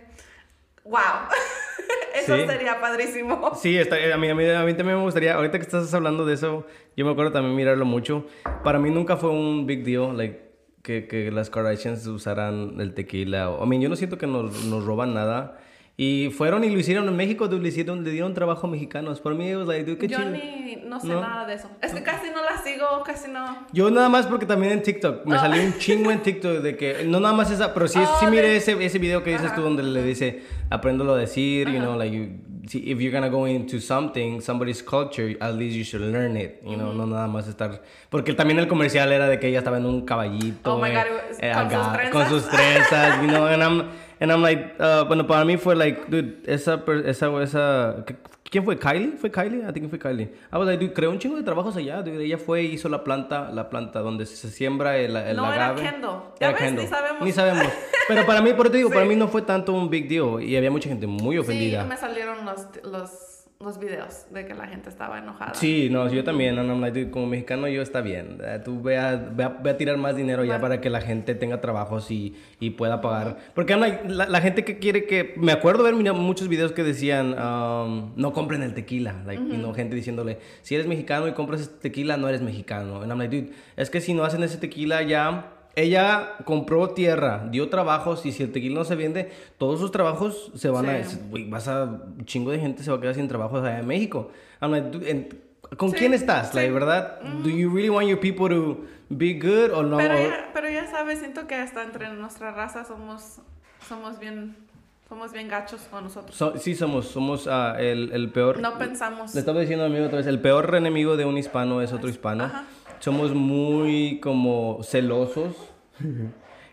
wow, eso Sí. sería padrísimo. Sí, está, a, mí, a, mí, a mí también me gustaría, ahorita que estás hablando de eso, yo me acuerdo también mirarlo mucho. Para mí nunca fue un big deal, like, que, que las Kardashians usaran el tequila. o- I mean, yo no siento que nos, nos roban nada. Y fueron y lo hicieron en México, le, hicieron, le dieron trabajo a mexicanos. Por mí, was like, qué Yo chido. ni, no sé ¿No? nada de eso. Es que casi no la sigo, casi no. Yo nada más porque también en TikTok, me Ah. salió un chingo en TikTok de que, no nada más esa, pero sí, Oh, sí miré de- ese, ese video que dices Ajá. tú donde le dice, apréndelo a decir, you know, like, you, si- if you're gonna go into something, somebody's culture, at least you should learn it, you know, no nada más estar, porque también el comercial era de que ella estaba en un caballito, Oh my eh, God, eh, con sus acá, trenzas. con sus trenzas, you know, and I'm, and I'm like, uh, bueno, para mí fue like, dude, esa, esa, esa, ¿quién fue? ¿Kylie? ¿Fue Kylie? I think fue Kylie. Like, dude, creó un chingo de trabajos allá, dude, ella fue hizo la planta, la planta donde se siembra el, el No, era agave. Kendall. Ya ves, ni sabemos. Ni sabemos. Pero para mí, por eso te digo, Sí. para mí no fue tanto un big deal y había mucha gente muy ofendida. Sí, me salieron los, los, los videos de que la gente estaba enojada. Sí, no, yo también, and I'm like, dude, como mexicano yo está bien. Eh, Tú ve a, ve a, ve a tirar más dinero ya para que la gente tenga trabajos y, y pueda pagar. Porque I'm like, la, la gente que quiere que... Me acuerdo ver muchos videos que decían, um, no compren el tequila. Like, you know, gente diciéndole, si eres mexicano y compras este tequila, no eres mexicano. And I'm like, dude, es que si no hacen ese tequila ya... Ella compró tierra, dio trabajos y si el tequila no se vende, todos sus trabajos se van a... Vas a... Un chingo de gente se va a quedar sin trabajo allá en México. I'm like, dude, en- ¿Con Sí, quién estás? sí. Like, ¿verdad? Do you really want your people to be good or no? Pero ya, pero ya sabes, siento que hasta entre nuestra raza somos, somos bien, somos bien gachos con nosotros. So- sí, somos, somos ah, el, el peor. No pensamos. Le estaba diciendo a mí otra vez, el peor enemigo de un hispano es otro hispano. Ajá. Somos muy como celosos.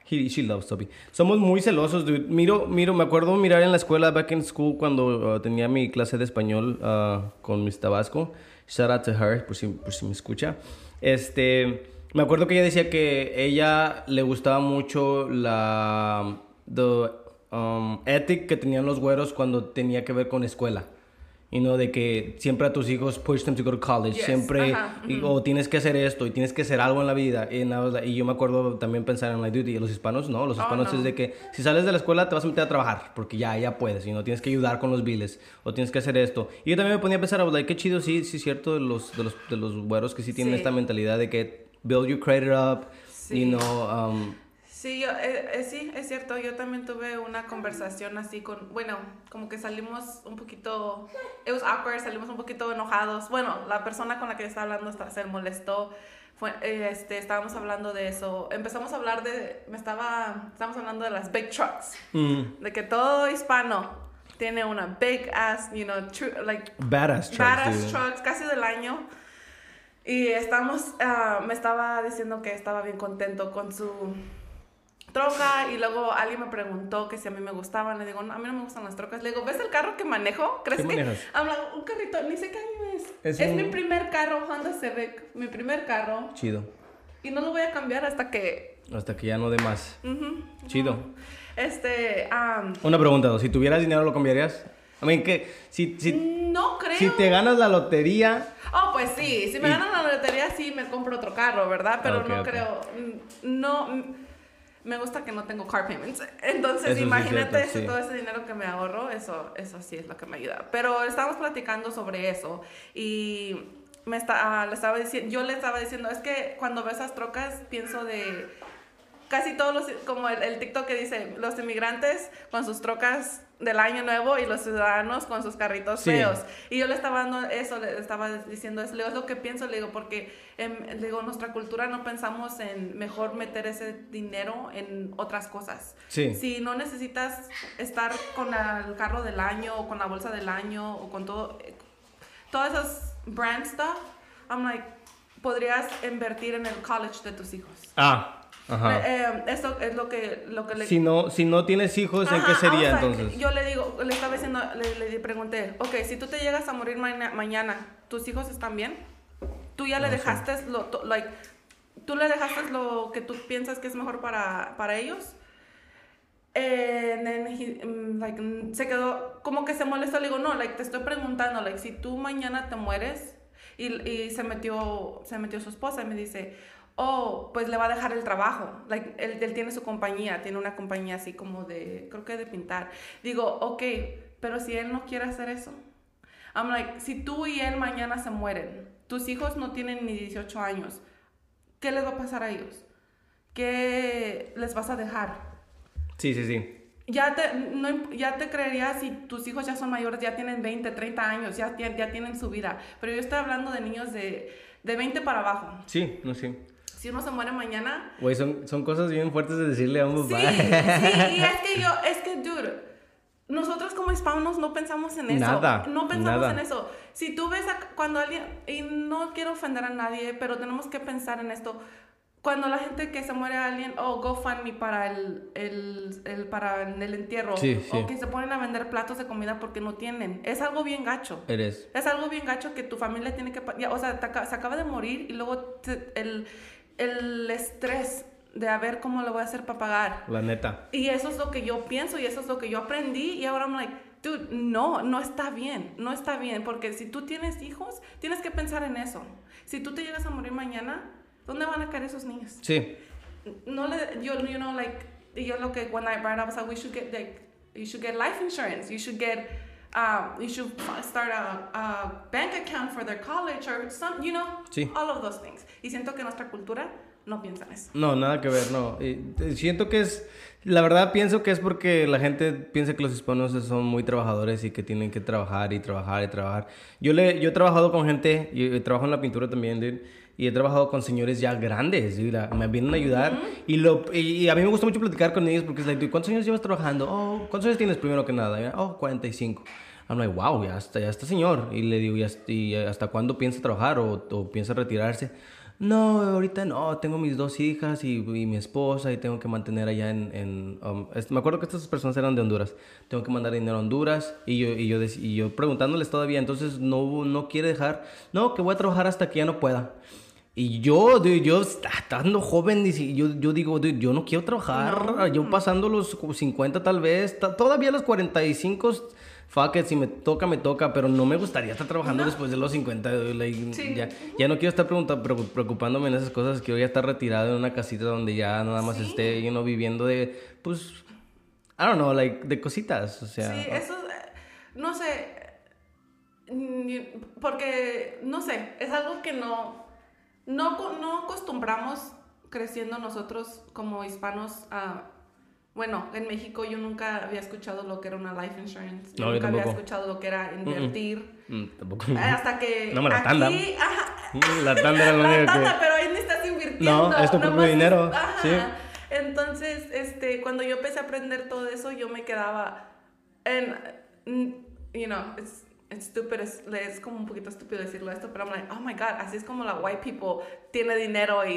He, she loves Toby. Somos muy celosos, dude. Miro, miro, me acuerdo mirar en la escuela back in school cuando uh, tenía mi clase de español uh, con Miss Tabasco. Shout out to her, por si, por si me escucha. Este, me acuerdo que ella decía que ella le gustaba mucho la the, um, ethic que tenían los güeros cuando tenía que ver con escuela. Y no de que siempre a tus hijos push them to go to college. Yes, Siempre, ajá, y- o tienes que hacer esto y tienes que hacer algo en la vida. Y, like- y yo me acuerdo también pensar en like, dude, y los hispanos no. Los Oh, hispanos no. es de que si sales de la escuela te vas a meter a trabajar porque ya, ya puedes. Y no tienes que ayudar con los biles o tienes que hacer esto. Y yo también me ponía a pensar, like, qué chido, sí, sí, cierto, de los, de los, de los güeros que sí tienen Sí. esta mentalidad de que build your credit up. Sí. You know, um, Sí, yo, eh, eh, sí, es cierto. Yo también tuve una conversación así con, bueno, como que salimos un poquito, it was awkward, salimos un poquito enojados. Bueno, la persona con la que yo estaba hablando hasta se molestó. Fue, eh, este, estábamos hablando de eso. Empezamos a hablar de, me estaba, estábamos hablando de las big trucks, mm, de que todo hispano tiene una big ass, you know, tru- like badass trucks, Badass dude. Trucks, casi del año. Y estamos, ah, me estaba diciendo que estaba bien contento con su troca y luego alguien me preguntó que si a mí me gustaban. Le digo, no, a mí no me gustan las trocas. Le digo, ¿ves el carro que manejo? ¿Crees ¿Qué que habla un carrito? Ni sé qué año es. Es Es, un- mi primer carro, Honda Civic, mi primer carro. Chido. Y no lo voy a cambiar hasta que... Hasta que ya no dé más. Chido. Este, Una pregunta, si tuvieras dinero, ¿lo cambiarías? I mean, que si, si, no creo. si te ganas la lotería, Oh, pues sí, si me Y- ganan la lotería sí me compro otro carro, ¿verdad? Pero no creo, no, me gusta que no tengo car payments. Entonces, Eso sí es imagínate cierto, ese- sí. todo ese dinero que me ahorro, eso, eso sí es lo que me ayuda. Pero estamos platicando sobre eso y me está, ah, le estaba diciendo, yo le estaba diciendo, es que cuando veo esas trocas pienso de casi todos los, como el, el TikTok que dice, los inmigrantes con sus trocas del año nuevo y los ciudadanos con sus carritos Sí. feos. Y yo le estaba dando eso, le estaba diciendo eso, le digo, es lo que pienso, le digo, porque em, le digo, nuestra cultura no pensamos en mejor meter ese dinero en otras cosas. Sí. Si no necesitas estar con la- el carro del año o con la bolsa del año o con todo, eh, todas esas brand stuff, I'm like, podrías invertir en el college de tus hijos. Ah, ajá. Eh, eh, esto es lo que, lo que le Si no, si no tienes hijos, ¿en Ajá, qué I sería was like- entonces? Yo le digo, le estaba diciendo, le, le pregunté, ok, si tú te llegas a morir maña- mañana, ¿tus hijos están bien? ¿Tú ya le No sé. dejaste lo, to- like, tú le dejaste lo que tú piensas que es mejor para, para ellos? And then he, like, se quedó, como que se molestó, le digo, no, like, te estoy preguntando, like, si tú mañana te mueres, y, y se metió, se metió su esposa y me dice, oh, pues le va a dejar el trabajo, like, él, él tiene su compañía, tiene una compañía así como de, creo que de pintar. Digo, ok, pero si él no quiere hacer eso, I'm like, si tú y él mañana se mueren, tus hijos no tienen ni 18 años, ¿qué les va a pasar a ellos? ¿Qué les vas a dejar? Sí, sí, sí. Ya te, no, ya te creerías si tus hijos ya son mayores, ya tienen 20, 30 años, ya, ya, ya tienen su vida. Pero yo estoy hablando de niños de, de 20 para abajo. Sí, no sé. Si uno se muere mañana... Güey, son, son cosas bien fuertes de decirle a un Sí, papá. sí, y es que yo, es que, dude, nosotros como hispanos no pensamos en eso. Nada, No pensamos nada. en eso. Si tú ves a- cuando alguien, y no quiero ofender a nadie, pero tenemos que pensar en esto. Cuando la gente que se muere alguien, o oh, GoFundMe para el, el, el, para el entierro, Sí, sí. o que se ponen a vender platos de comida porque no tienen. Es algo bien gacho. Eres. Es algo bien gacho que tu familia tiene que... ya, o sea, te se acaba de morir y luego te- el, el estrés de a ver cómo lo voy a hacer para pagar. La neta. Y eso es lo que yo pienso y eso es lo que yo aprendí y ahora I'm like, dude, no, no está bien, no está bien, porque si tú tienes hijos, tienes que pensar en eso. Si tú te llegas a morir mañana, ¿dónde van a caer esos niños? Sí. No le, yo, you know, like, yo lo que when I brought up, I was like, we should get, like, you should get life insurance, you should get, um, you should start a, a bank account for their college or some, you know, Sí. all of those things. Y siento que nuestra cultura no piensa en eso. No, nada que ver, no. Y, eh, siento que es, la verdad pienso que es porque la gente piensa que los hispanos son muy trabajadores y que tienen que trabajar y trabajar y trabajar. Yo, le, yo he trabajado con gente, y trabajo en la pintura también, dude, y he trabajado con señores ya grandes, dude, la- me vienen a ayudar. y, lo, y, y a mí me gusta mucho platicar con ellos porque es like, ¿cuántos años llevas trabajando? Oh, ¿cuántos años tienes primero que nada? Y, Oh, 45. I'm like, wow, ya está, ya está señor. Y le digo, ¿y hasta, y hasta cuándo piensa trabajar o, o piensa retirarse? No, ahorita no, tengo mis dos hijas y, y mi esposa y tengo que mantener allá en... en, um, me acuerdo que estas personas eran de Honduras. Tengo que mandar dinero a Honduras y yo, y yo, y yo preguntándoles todavía, entonces no, no quiere dejar, no, que voy a trabajar hasta que ya no pueda. Y yo, dude, yo estando joven, yo, yo digo, dude, yo no quiero trabajar, yo pasando los 50 tal vez, todavía los 45, fuck it, si me toca, me toca, pero no me gustaría estar trabajando después de los 50, dude, like, Sí. ya, ya no quiero estar pregunta- preocu- preocupándome en esas cosas, quiero ya estar retirado en una casita donde ya nada más Sí. esté, you know, viviendo de, pues, I don't know, like, de cositas, o sea. Sí, eso, no sé, porque, no sé, es algo que no, no, no acostumbramos creciendo nosotros como hispanos a... Bueno, en México yo nunca había escuchado lo que era una life insurance. No, nunca había escuchado lo que era invertir. Mm, tampoco. Hasta que No me la aquí, tanda. ajá, Mm, La tanda era lo la único tanda, que... pero ahí no estás invirtiendo. No, es tu propio dinero, ajá. sí. Entonces, este, cuando yo empecé a aprender todo eso, yo me quedaba en, mm, you know, it's, stupid, es, es como un poquito estúpido decirlo esto, pero I'm like, oh my God, así es como la white people tiene dinero y,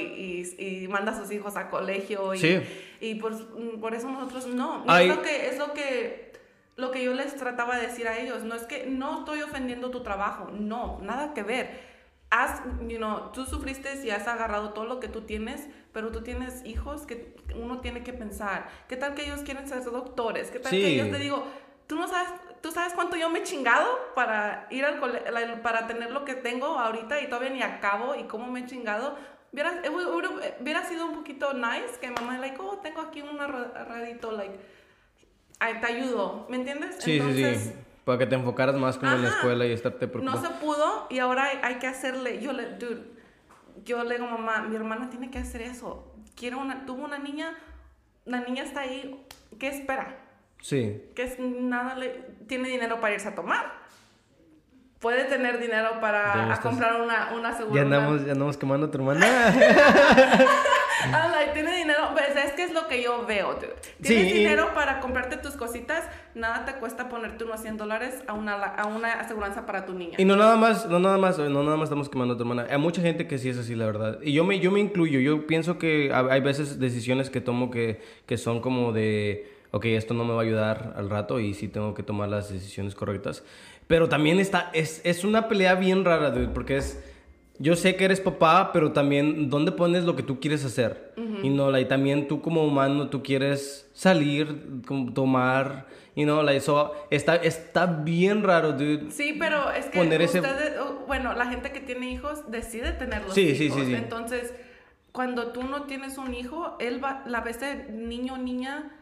y, y manda a sus hijos a colegio y, Sí. y por, por eso nosotros no. Y Ay. Es lo que, es lo que lo que yo les trataba de decir a ellos, no es que no estoy ofendiendo tu trabajo, no, nada que ver. Has, you know, tú sufriste y has agarrado todo lo que tú tienes, pero tú tienes hijos que uno tiene que pensar. ¿Qué tal que ellos quieren ser doctores? ¿Qué tal Sí. que ellos te digo, tú no sabes, tú sabes cuánto yo me he chingado para ir al cole- para tener lo que tengo ahorita y todavía ni acabo y cómo me he chingado? Hubiera, eh, hubiera, hubiera sido un poquito nice que mamá, like, oh, tengo aquí un radito, like, te ayudo, ¿me entiendes? Sí, sí, sí. Para que te enfocaras más como en la Ajá. escuela y estarte No preocupado. se pudo y ahora hay, hay que hacerle. Yo le, dude, yo le digo, mamá, mi hermana tiene que hacer eso. quiere una, tuvo una niña, la niña está ahí, ¿qué espera? Sí. Que es nada le, tiene dinero para irse a tomar. Puede tener dinero Ya para a comprar una, una Ya segura. andamos, ya andamos quemando a tu hermana. Like, tiene dinero, pues es que es lo que yo veo. dude. Tienes Sí, dinero para comprarte tus cositas, nada te cuesta ponerte unos 100 dólares a una, a una aseguranza para tu niña. Y no nada más, no nada más, no nada más estamos quemando a tu hermana. Hay mucha gente que sí es así, la verdad. Y yo me, yo me incluyo. Yo pienso que ha- hay veces decisiones que tomo que, que son como de, ok, esto no me va a ayudar al rato y sí tengo que tomar las decisiones correctas. Pero también está, es, es una pelea bien rara, dude, porque es, yo sé que eres papá, pero también, ¿dónde pones lo que tú quieres hacer? Y no, like, también tú como humano, tú quieres salir, tomar, y no, like, so, está, está bien raro, dude. Sí, pero es que Poner ustedes, bueno, la gente que tiene hijos decide tener los Sí, sí, sí, sí. Entonces, cuando tú no tienes un hijo, él va, la vez de niño o niña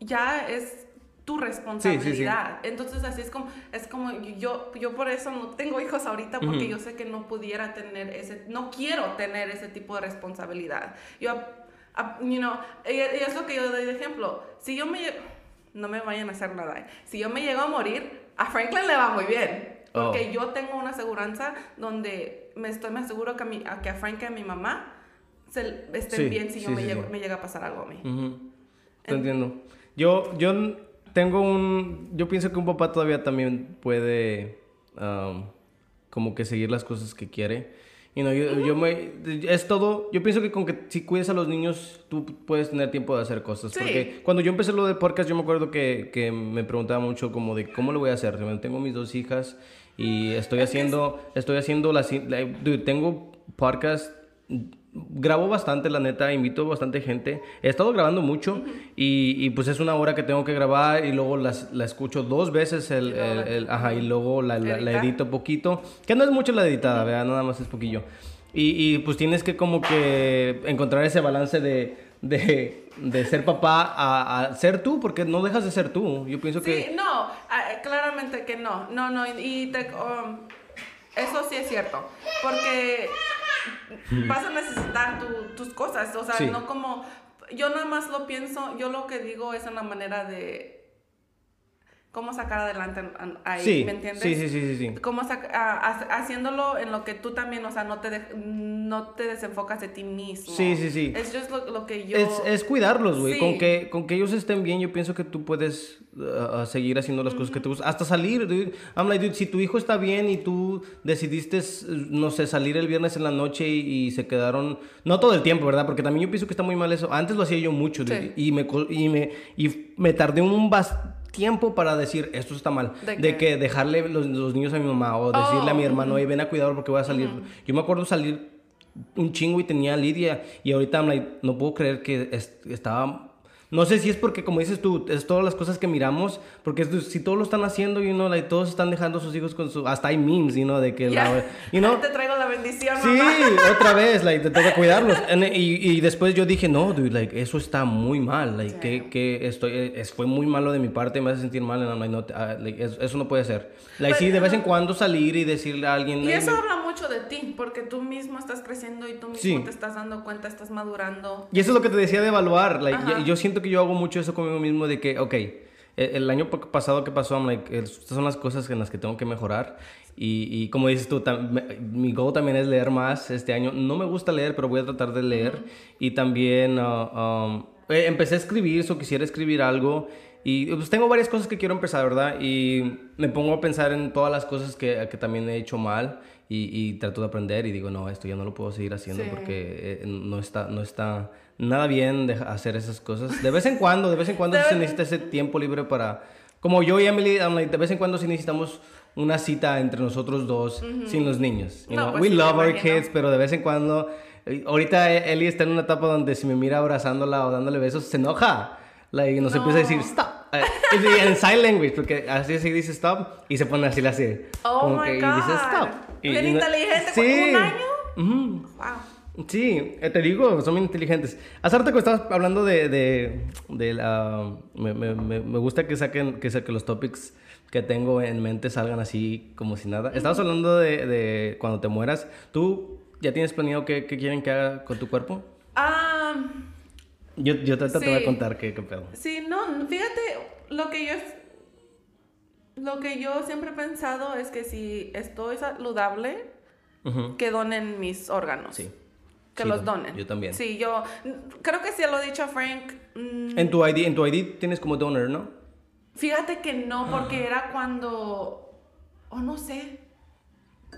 ya es tu responsabilidad. Entonces, así es como, es como yo, yo por eso no tengo hijos ahorita porque yo sé que no pudiera tener ese, no quiero tener ese tipo de responsabilidad. Yo, you know, y, es lo que yo doy de ejemplo. Si yo me, no me vayan a hacer nada. ¿eh? Si yo me llego a morir, a Franklin le va muy bien. Porque Oh. yo tengo una aseguranza donde me estoy me aseguro que a, mi, a, que a Frank y a mi mamá se, estén bien si yo me, llego- me llega a pasar algo a mí. Te entiendo. Yo, yo tengo un... Yo pienso que un papá todavía también puede um, como que seguir las cosas que quiere. Y no, yo, yo me... Es todo... Yo pienso que con que si cuidas a los niños, tú puedes tener tiempo de hacer cosas. Sí. Porque cuando yo empecé lo de podcast, yo me acuerdo que, que me preguntaba mucho como de cómo lo voy a hacer. Tengo mis dos hijas y estoy haciendo... Estoy haciendo las... la- dude, tengo podcast grabo bastante, la neta, invito bastante gente. He estado grabando mucho y, y, pues es una hora que tengo que grabar y luego las, la escucho dos veces el, el- el- ajá, y luego la, la- la edito poquito, que no es mucho la editada, ¿verdad? Nada más es poquillo. Y, y, pues tienes que como que encontrar ese balance de, de, de ser papá a, a ser tú, porque no dejas de ser tú. Yo pienso Sí, que... no, ah, claramente que no. No, no, y te, um, eso sí es cierto. Porque vas a necesitar tu- tus cosas. O sea, Sí. no como. Yo nada más lo pienso, yo lo que digo es una manera de. ¿Cómo sacar adelante an- ahí? Sí, ¿Me entiendes? sí, sí, sí, sí, sí. Cómo haciéndolo en lo que tú también, o sea, no te, de- no te desenfocas de ti mismo. Sí, sí, sí. Es just lo, lo que yo. Es, es cuidarlos, güey. Sí. Con, que, con que ellos estén bien, yo pienso que tú puedes uh, uh, seguir haciendo las cosas que te gustan. Hasta salir, dude. I'm like, dude, si tu hijo está bien y tú decidiste, no sé, salir el viernes en la noche y, y se quedaron... No todo el tiempo, ¿verdad? Porque también yo pienso que está muy mal eso. Antes lo hacía yo mucho, dude, Sí. Y, me, y, me, y me tardé un bas- tiempo para decir, esto está mal. ¿De que dejarle los, los niños a mi mamá o decirle a mi Oh, hermano, oye, ven a cuidarlo porque voy a salir. Yo me acuerdo salir un chingo y tenía a Lidia y ahorita I'm like, no puedo creer que es- estaba no sé si es porque como dices tú es todas las cosas que miramos porque es- si todos lo están haciendo y you know, like, todos están dejando a sus hijos con su hasta hay memes you know, de que Ya. la, you know, Te traigo la bendición, Sí, mamá. otra vez, like, te toca cuidarlos. Y, y después yo dije, no, dude, like, eso está muy mal. Like, Sí. que, que estoy, es, fue muy malo de mi parte, me hace sentir mal. And I'm like, no, ah, like, eso, eso no puede ser. Like, sí, de vez en cuando salir y decirle a alguien. Y "Hey, eso me-". habla mucho de ti, porque tú mismo estás creciendo y tú mismo Sí. te estás dando cuenta, estás madurando. Y eso es lo que te decía de evaluar. Like, yo siento que yo hago mucho eso conmigo mismo de que, ok, e- el año pa- pasado que pasó, I'm like, estas son las cosas en las que tengo que mejorar. Y, y como dices tú, mi goal también es leer más este año. No me gusta leer, pero voy a tratar de leer. Y también uh, um, eh, empecé a escribir, o quisiera escribir algo. Y pues tengo varias cosas que quiero empezar, ¿verdad? Y me pongo a pensar en todas las cosas que, que también he hecho mal. Y, y trato de aprender y digo, no, esto ya no lo puedo seguir haciendo Sí. porque eh, no está, no está nada bien de hacer esas cosas. De vez en cuando, de vez en cuando se necesita ese tiempo libre para... Como yo y Emily, de vez en cuando sí necesitamos una cita entre nosotros dos sin los niños. you No, know? pues We sí, love our kids, pero de vez en cuando... eh, Ahorita eh, Ellie está en una etapa donde si me mira abrazándola o dándole besos, se enoja. Like, y nos No. empieza a decir, stop. Eh, y en sign language, porque así así dice stop y se pone así, la hace. Oh como my que, y God. dice stop. Y- Bien y inteligente, Sí. ¿un año? Wow. Sí, eh, te digo, son bien inteligentes. Hace rato que estabas hablando de, de, de la... Me, me, me gusta que saquen, que saquen los topics que tengo en mente salgan así como si nada. Estabas hablando de, de cuando te mueras. ¿Tú ya tienes planeado qué, qué quieren que haga con tu cuerpo? Ah, Yo, yo te, te voy a Sí. contar qué, qué pedo. Sí, no, fíjate, lo que yo lo que yo siempre he pensado es que si estoy saludable, Ujú. que donen mis órganos. Sí. Que Sí, los yo- donen. yo también. Sí, yo creo que sí lo he dicho a Frank. mm, En tu ID, en tu ID tienes como donor, ¿no? Fíjate que no, porque era cuando. O no sé.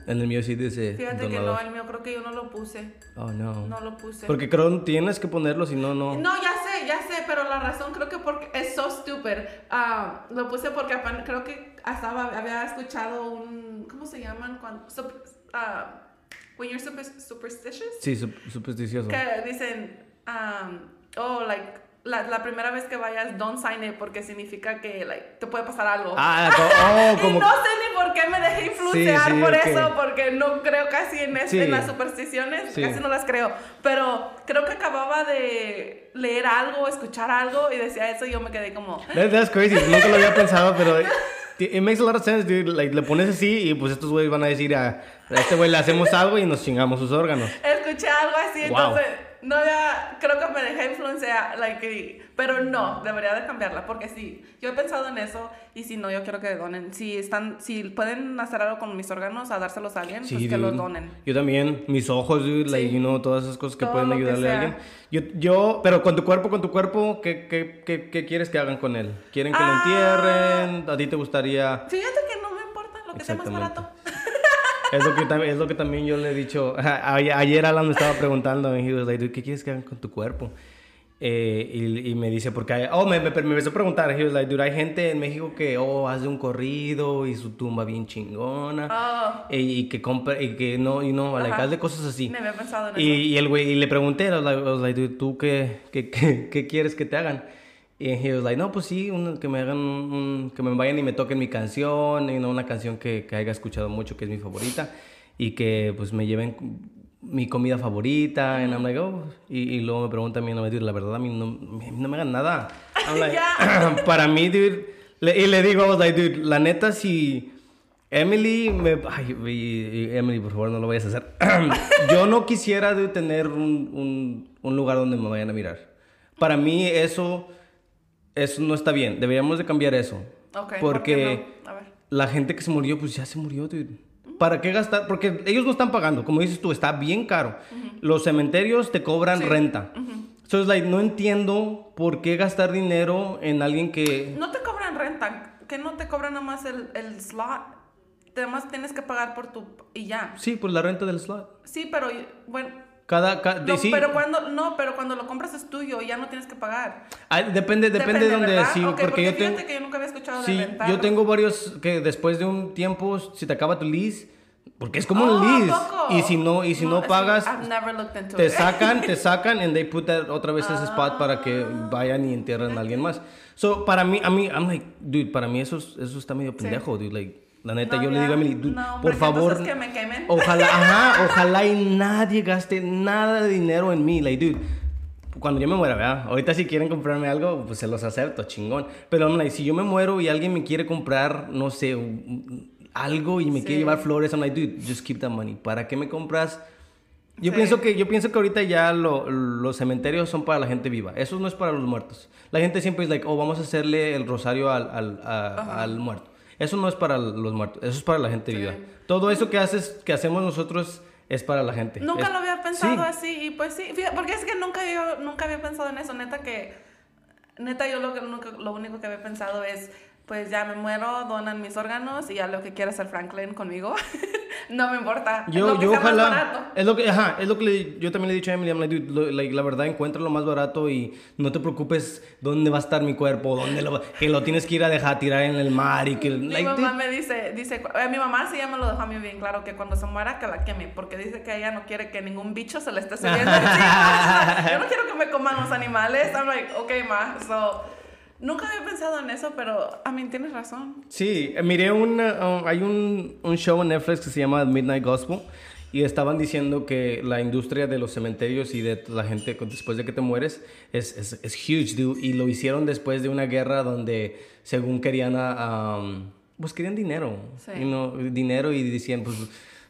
En el mío sí dice Fíjate que no, el mío creo que yo no lo puse. Oh, no. No lo puse. Porque creo que tienes que ponerlo, si no, no. No, ya sé, ya sé, pero la razón creo que porque es so stupid. Ah, lo puse porque creo que hasta había escuchado un ¿cómo se llaman cuando sup- ah, when you're super, superstitious? Sí, sup- supersticioso. Que dicen um, oh like la, la primera vez que vayas don't sign it porque significa que like te puede pasar algo. Ah, co- oh, como... Y no sé ni por qué me dejé influenciar Sí, sí, por ok. eso, porque no creo casi en, es- Sí. en las supersticiones, casi no las creo. Pero creo que acababa de leer algo, escuchar algo y decía eso y yo me quedé como, That- that's crazy. Nunca lo había pensado, pero... It makes a lot of sense, dude. Like, le pones así y pues estos güeyes van a decir a, a este güey le hacemos algo y nos chingamos sus órganos. escuché algo así, Wow. entonces no había, creo que me dejé influenciar, like, pero no, debería de cambiarla, porque sí, yo he pensado en eso y si no, yo quiero que donen. Si están, si pueden hacer algo con mis órganos, a dárselos a alguien, Sí, pues que dude. los donen. Yo también, mis ojos, dude, like, you know, todas esas cosas que Todo pueden que ayudarle a alguien. Yo, yo, pero con tu cuerpo, con tu cuerpo, ¿qué, qué, qué, qué quieres que hagan con él? ¿Quieren que Ah. lo entierren? ¿A ti te gustaría...? Fíjate que no me importa lo que sea más barato. Es lo, que, es lo que también yo le he dicho. ayer Alan me estaba preguntando, y he was like, "Dude, ¿qué quieres que hagan con tu cuerpo? Eh, y, y me dice, porque hay, oh, me, me, me empezó a preguntar, he was like, "Dude, hay gente en México que, oh, hace un corrido y su tumba bien chingona. Oh, Y, y que compra, y que no, y no, like, hace cosas así. me había pensado en Y, eso. y el güey, y le pregunté, I was like, "Dude, ¿tú qué, qué, qué, qué quieres que te hagan? Y he was like, no, pues sí, un- que me hagan, un, un- que me vayan y me toquen mi canción, y no una canción que, que haya escuchado mucho, que es mi favorita, y que pues me lleven mi comida favorita, and I'm like, oh, y, y luego me pregunta a mí, no dude, la verdad a mí no, a mí no me hagan nada. I'm like, para mí, dude, le- y le digo, I was like, dude, la neta, si... Emily, me, ay, Emily, por favor, no lo vayas a hacer. Yo no quisiera de tener un, un lugar donde me vayan a mirar. Para mí eso, eso no está bien. Deberíamos de cambiar eso. Ok, ¿por porque no? A ver. la gente que se murió, pues ya se murió, dude. ¿Para qué gastar? Porque ellos no están pagando. Como dices tú, está bien caro. Los cementerios te cobran Sí. renta. Entonces, like, no entiendo por qué gastar dinero en alguien que... No te cobran renta, que no te cobran nada más el, el slot. Además tienes que pagar por tu... y ya. Sí, por la renta del slot. Sí, pero bueno... Cada... ca- de- no, sí. pero cuando no, pero cuando lo compras es tuyo y ya no tienes que pagar. Ah, depende, depende, de dónde, sí, Ok, porque, yo tengo, que yo nunca había escuchado sí, de rentar. yo tengo varios que después de un tiempo, si te acaba tu lease, porque es como Oh, un ¿a lease, poco? y si no, y si no, que pagas, I've never looked into te it. sacan, te sacan, and they put that otra vez ese spot para que Ah. vayan y entierren a alguien más. So, para mí, a mí, I'm like, dude, para mí eso, es- eso está medio pendejo, dude, like, la neta, No, yo le digo a Emily, No, por favor, que me quemen. ojalá, ajá, ojalá y nadie gaste nada de dinero en mí, like, dude, cuando yo me muera, ¿verdad? Ahorita si quieren comprarme algo, pues se los acepto, chingón. Pero I'm like, si yo me muero y alguien me quiere comprar, no sé, algo y me Sí. quiere llevar flores, I'm like, dude, just keep that money. ¿Para qué me compras? Yo Sí. pienso que yo pienso que ahorita ya lo- los cementerios son para la gente viva. Eso no es para los muertos. La gente siempre es like, oh, vamos a hacerle el rosario al, al, a- al muerto. Eso no es para los muertos. Eso es para la gente Sí. viva. Todo eso que haces, que hacemos nosotros es para la gente. Nunca Es- lo había pensado Sí. así y pues sí, fíjate, porque es que nunca yo nunca había pensado en eso, neta que neta yo lo que nunca, lo único que había pensado es pues ya me muero, donan mis órganos y ya lo que quiera hacer Franklin conmigo. no me importa. Yo, lo que yo sea más ojalá. barato. Es lo que, ajá, es lo que le- yo también le he dicho a Emily. I'm like, dude, lo- like, la verdad, encuentra lo más barato y no te preocupes dónde va a estar mi cuerpo, dónde lo, que lo tienes que ir a dejar tirar en el mar y que. Mi like, mamá me dice, dice, eh, mi mamá sí ya me lo dejó a mí bien claro que cuando se muera que la queme, porque dice que ella no quiere que ningún bicho se le esté subiendo. Yo no quiero que me coman los animales. I'm like, okay, ma. So, nunca había pensado en eso, pero a mí tienes razón. Sí, eh, miré un, uh, hay un, un show en Netflix que se llama Midnight Gospel y estaban diciendo que la industria de los cementerios y de la gente después de que te mueres es, es, es huge, dude, y lo hicieron después de una guerra donde según querían, a, um, pues querían dinero, Sí. you know, dinero y decían, pues,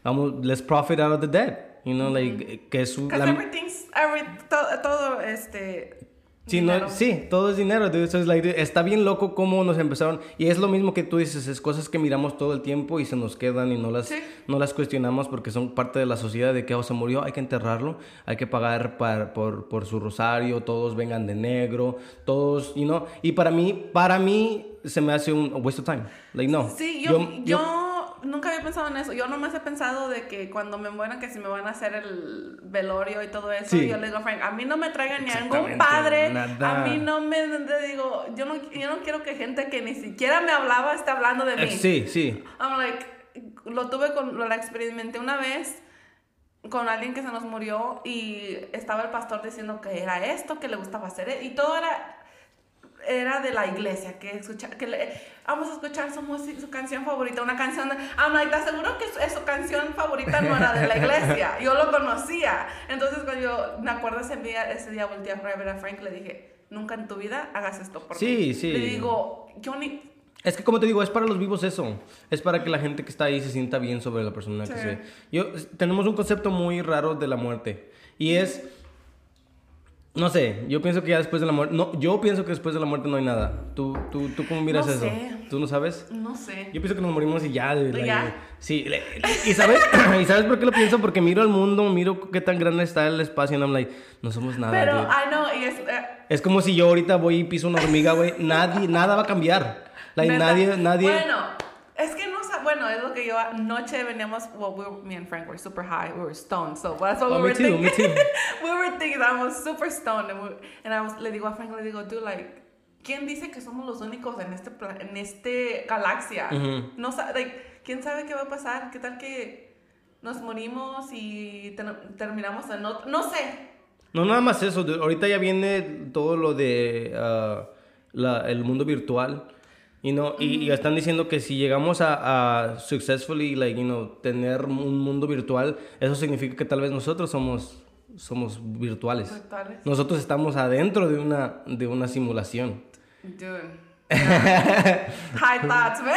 vamos, let's profit out of the dead, you know, like, que es la- everything's, every, todo, todo, este, Sí, no, sí, todo es dinero. dude. So it's like, está bien loco cómo nos empezaron. Y es lo mismo que tú dices, es cosas que miramos todo el tiempo y se nos quedan y no las, Sí. no las cuestionamos porque son parte de la sociedad de que oh, se murió, hay que enterrarlo, hay que pagar par- por, por su rosario, todos vengan de negro, todos, you know. Y para mí, para mí, se me hace un waste of time. Like, no. Sí, yo, yo, nunca había pensado en eso. Yo nomás he pensado de que cuando me mueran, que si me van a hacer el velorio y todo eso, Sí. yo le digo a Frank, a mí no me traigan ni a ningún padre. nada. A mí no me digo, yo no, yo no quiero que gente que ni siquiera me hablaba esté hablando de mí. Eh, sí, sí. I'm like, lo tuve con, lo experimenté una vez con alguien que se nos murió y estaba el pastor diciendo que era esto, que le gustaba hacer y todo era era de la iglesia, que escucha, que le- vamos a escuchar su música, su canción favorita, una canción I'm like, ¿te aseguro que su, su canción favorita no era de la iglesia? Yo lo conocía. Entonces cuando yo me acuerdo ese día, ese día volteé a ver a Frank, le dije, nunca en tu vida hagas esto por Sí, mí. sí. Le digo, yo ni, Es que como te digo, es para los vivos eso. Es para que la gente que está ahí se sienta bien sobre la persona que Sí. se... Yo, tenemos un concepto muy raro de la muerte. Y es... No sé, yo pienso que ya después de la muerte... No, yo pienso que después de la muerte no hay nada. ¿Tú, tú, tú cómo miras No eso? sé. ¿Tú no sabes? no sé. Yo pienso que nos morimos y ya. de la- Ya. Sí. le- ¿Y sabes? ¿Y sabes por qué lo pienso? Porque miro al mundo, miro qué tan grande está el espacio y I'm like, no somos nada. Pero. I know, y es... eh, Es como si yo ahorita voy y piso una hormiga, güey. Nadie, nada va a cambiar. Like, nadie, nadie... Bueno, es que no bueno, es lo que yo anoche veníamos, well, we were- me and Frank were super high, we were stoned, so that's what Oh, we me were too, me thinking. too. we were thinking I was super stoned, and, we- and I was, le digo a Frank, le digo, dude, like, ¿quién dice que somos los únicos en este, en este galaxia? Ujú. No sa- like, ¿quién sabe qué va a pasar? ¿Qué tal que nos morimos y terminamos en otro? No sé. No, nada más eso. Ahorita ya viene todo lo de ah, la- el mundo virtual. You know, y, y están diciendo que si llegamos a, a successfully, like, you know, tener un mundo virtual, eso significa que tal vez nosotros somos, somos virtuales. Virtuales. Nosotros estamos adentro de una, de una simulación. Dude. High thoughts, man.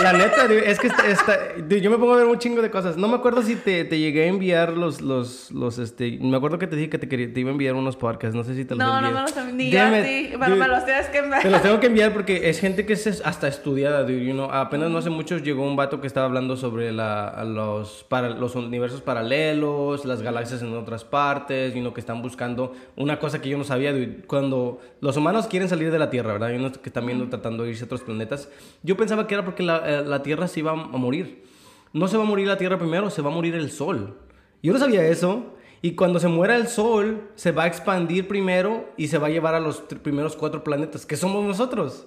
La neta, dude, es que esta- esta- dude, yo me pongo a ver un chingo de cosas. No me acuerdo si te, te llegué a enviar los, los, los, este... Me acuerdo que te dije que te, quería, te iba a enviar unos podcasts. No sé si te los No, envié. no me los envi- ni Damn yo a it, ti, pero dude. me los tienes que enviar. Te los tengo que enviar porque es gente que es hasta estudiada, dude, you know. Apenas no hace mucho llegó un vato que estaba hablando sobre la, a los, para, los universos paralelos, las galaxias en otras partes, you know, que están buscando una cosa que yo no sabía, dude. Cuando los humanos quieren salir de la Tierra, ¿verdad? Hay unos que están viendo tratando de irse a otros planetas. Yo pensaba que era porque la, eh, la Tierra se iba a morir. No se va a morir la Tierra primero, se va a morir el Sol. Yo no sabía eso. Y cuando se muera el Sol, se va a expandir primero y se va a llevar a los primeros cuatro planetas, que somos nosotros.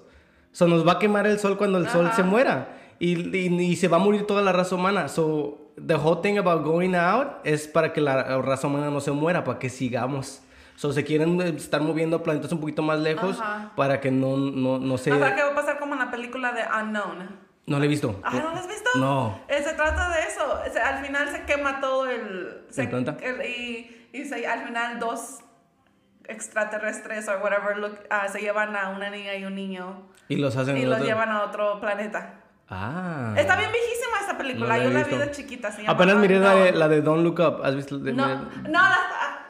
So, nos va a quemar el Sol cuando el Sol Ajá. se muera. Y, y- y se va a morir toda la raza humana. So, the whole thing about going out es para que la raza humana no se muera, para que sigamos. So, se quieren eh, estar moviendo a planetas un poquito más lejos Ajá. para que no, no, no se... O sea, ¿qué va a pasar como en la película de Unknown? No lo he visto. Ah, ¿no lo has visto? No. Eh, se trata de eso. O sea, al final se quema todo el... se- ¿El planeta? el- y y se- al final dos extraterrestres o whatever look, ah, se llevan a una niña y un niño Y los hacen... y los otro- llevan a otro planeta. Ah. Está bien viejísima esa película. No la Yo la vi de chiquita. Apenas miré la la de Don't Look Up. ¿Has visto? De- No, no, la-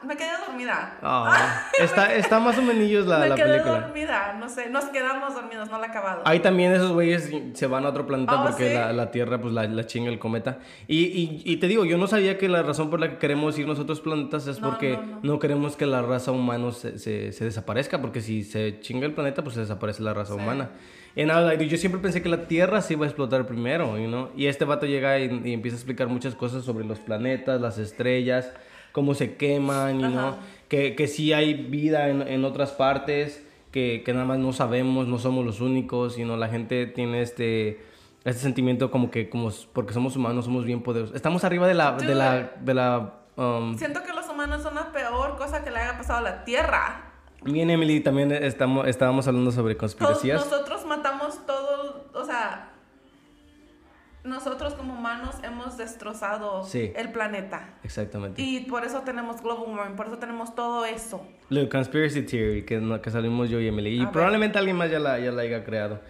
me quedé dormida. Ah, está, está más o menos la, me la quedé película. dormida, no sé, nos quedamos dormidos, no la he acabado. Ahí también esos güeyes se van a otro planeta Oh, porque ¿sí? la, la Tierra pues la, la chinga el cometa. Y, y, y te digo, yo no sabía que la razón por la que queremos irnos a otros planetas es No, porque no, no, no. queremos que la raza humana se, se, se desaparezca, porque si se chinga el planeta pues se desaparece la raza Sí. humana. Like, yo siempre pensé que la Tierra se iba a explotar primero, you know? Y este vato llega y, y empieza a explicar muchas cosas sobre los planetas, las estrellas, cómo se queman, you know? Que, que sí hay vida en, en otras partes, que, que nada más no sabemos, no somos los únicos, sino la gente tiene este, este sentimiento como que como, porque somos humanos somos bien poderosos. Estamos arriba de la... De la, de la um, Siento que los humanos son la peor cosa que le haya pasado a la Tierra. bien, Emily, también estamos, estábamos hablando sobre conspiraciones. nosotros matamos todo, o sea, nosotros como humanos hemos destrozado Sí. el planeta. Exactamente. Y por eso tenemos global warming, por eso tenemos todo eso. La conspiracy theory que, que salimos yo y Emily. Y A ver. probablemente alguien más ya la, ya la haya creado.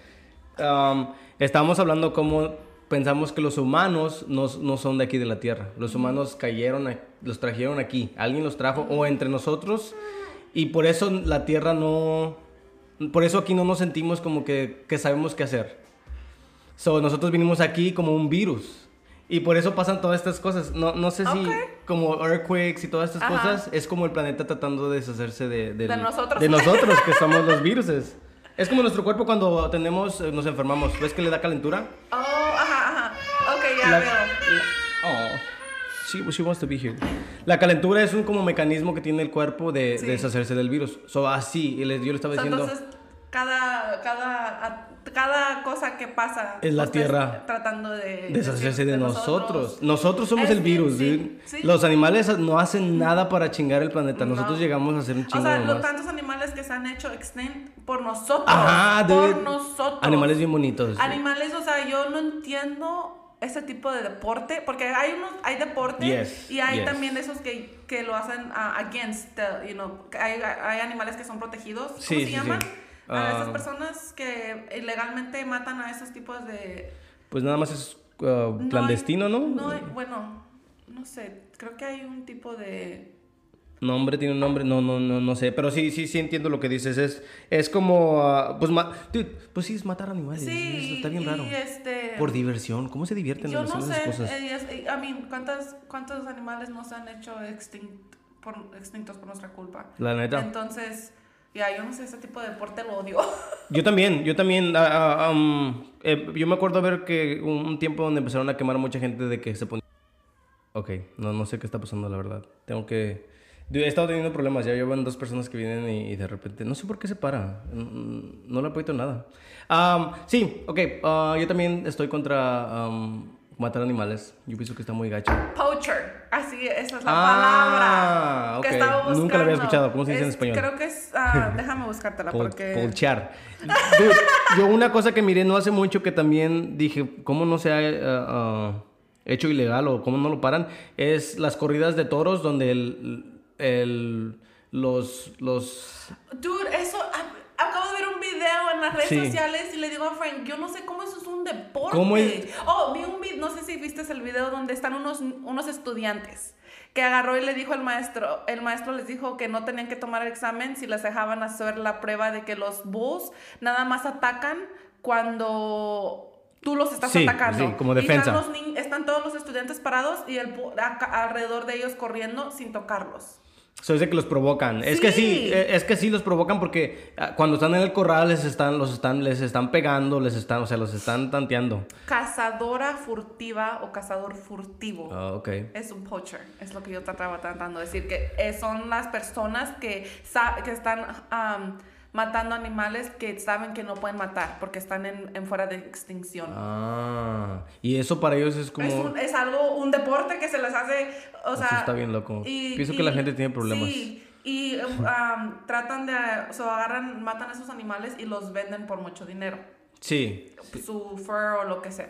Um, estábamos hablando cómo pensamos que los humanos no, no son de aquí de la Tierra. Los humanos cayeron, a- los trajeron aquí. Alguien los trajo o entre nosotros Y por eso la Tierra no... Por eso aquí no nos sentimos como que, que sabemos qué hacer. So, nosotros vinimos aquí como un virus. Y por eso pasan todas estas cosas. No, no sé si Ok. como earthquakes y todas estas Ajá. cosas es como el planeta tratando de deshacerse de, del- De nosotros. de nosotros, que somos los viruses. Es como nuestro cuerpo cuando tenemos, eh, nos enfermamos. ¿Ves que le da calentura? Oh, ajá, ajá. Ok, ya La- veo. la- oh. She, she wants to be here. La calentura es un como mecanismo que tiene el cuerpo de, Sí. de deshacerse del virus. So, así, yo le estaba So, diciendo... entonces, cada, cada, cada cosa que pasa Es la Tierra. tratando de deshacerse de, nosotros. Nosotros somos Es el virus, sí, sí. Los animales no hacen nada para chingar el planeta. Nosotros No. llegamos a hacer un O chingo sea, nomás. los tantos animales que se han hecho extinct por nosotros. Ajá, por nosotros. Animales bien bonitos. Animales, o sea, yo no entiendo ese tipo de deporte, porque hay unos, hay deporte Yes, y hay yes. también esos que, que lo hacen ah, against, the, you know, hay, hay animales que son protegidos, ¿cómo Sí, se sí, llaman? A Ah. esas personas que ilegalmente matan a esos tipos de... Pues nada más es uh, No hay- clandestino, ¿no? No, hay- bueno, no sé, creo que hay un tipo de... Nombre tiene un nombre, no, no, no, no sé, pero sí, sí, sí entiendo lo que dices. Es, es como, ah, pues, ma- dude, pues sí es matar animales. Sí, eso está bien y raro. este... Por diversión, ¿cómo se divierten Yo no sé, esas cosas? eh, I mean, ¿cuántas, ¿cuántos animales nos han hecho extinct, por, extintos por nuestra culpa? La neta. Entonces, ya, yo no sé, ese tipo de deporte lo odio. Yo también, yo también. ah, um, eh, yo me acuerdo ver que un, tiempo donde empezaron a quemar a mucha gente de que se ponía. Ok, no, no sé qué está pasando, la verdad. Tengo que. He estado teniendo problemas, ya llevan dos personas que vienen y, y de repente. No sé por qué se para. Mm, No le apoyo nada. Um, sí, ok. ah, yo también estoy contra um, matar animales. Yo pienso que está muy gacho. Poacher, así, esa es la Ah, palabra que estaba buscando. Nunca la había escuchado. ¿Cómo se dice en Es- español? Creo que es, ah, déjame buscártela porque... Polchar. Dude, yo una cosa que miré no hace mucho que también dije, ¿cómo no se ha eh, ah, hecho ilegal o cómo no lo paran? Es las corridas de toros donde el, el- los, los... Dude, a- acabo de ver un video en las redes Sí. sociales y le digo a Frank, yo no sé cómo eso es un deporte. ¿Cómo es? Oh, vi un video, no sé si viste el video donde están unos, unos estudiantes que agarró y le dijo al maestro, el maestro les dijo que no tenían que tomar el examen si les dejaban hacer la prueba de que los bulls nada más atacan cuando tú los estás Sí, atacando. sí, como Y defensa. Están, los están todos los estudiantes parados y el, acá- alrededor de ellos corriendo sin tocarlos. So, es de que los provocan. Es que sí, eh, es que sí los provocan porque ah, cuando están en el corral les están, los están, les están pegando, les están, o sea, los están tanteando. Cazadora furtiva o cazador furtivo. Ah, ok. Es un poacher, es lo que yo trataba tratando de decir, que eh, son las personas que, que están matando animales que saben que no pueden matar porque están en, en fuera de extinción. Ah, y eso para ellos es como... Es, un- es algo, un deporte que se les hace, o Eso sea... está bien loco. y- Pienso y- que la gente tiene problemas. Sí, y am, tratan de, o sea, agarran, matan a esos animales y los venden por mucho dinero. Sí, Su fur o lo que sea.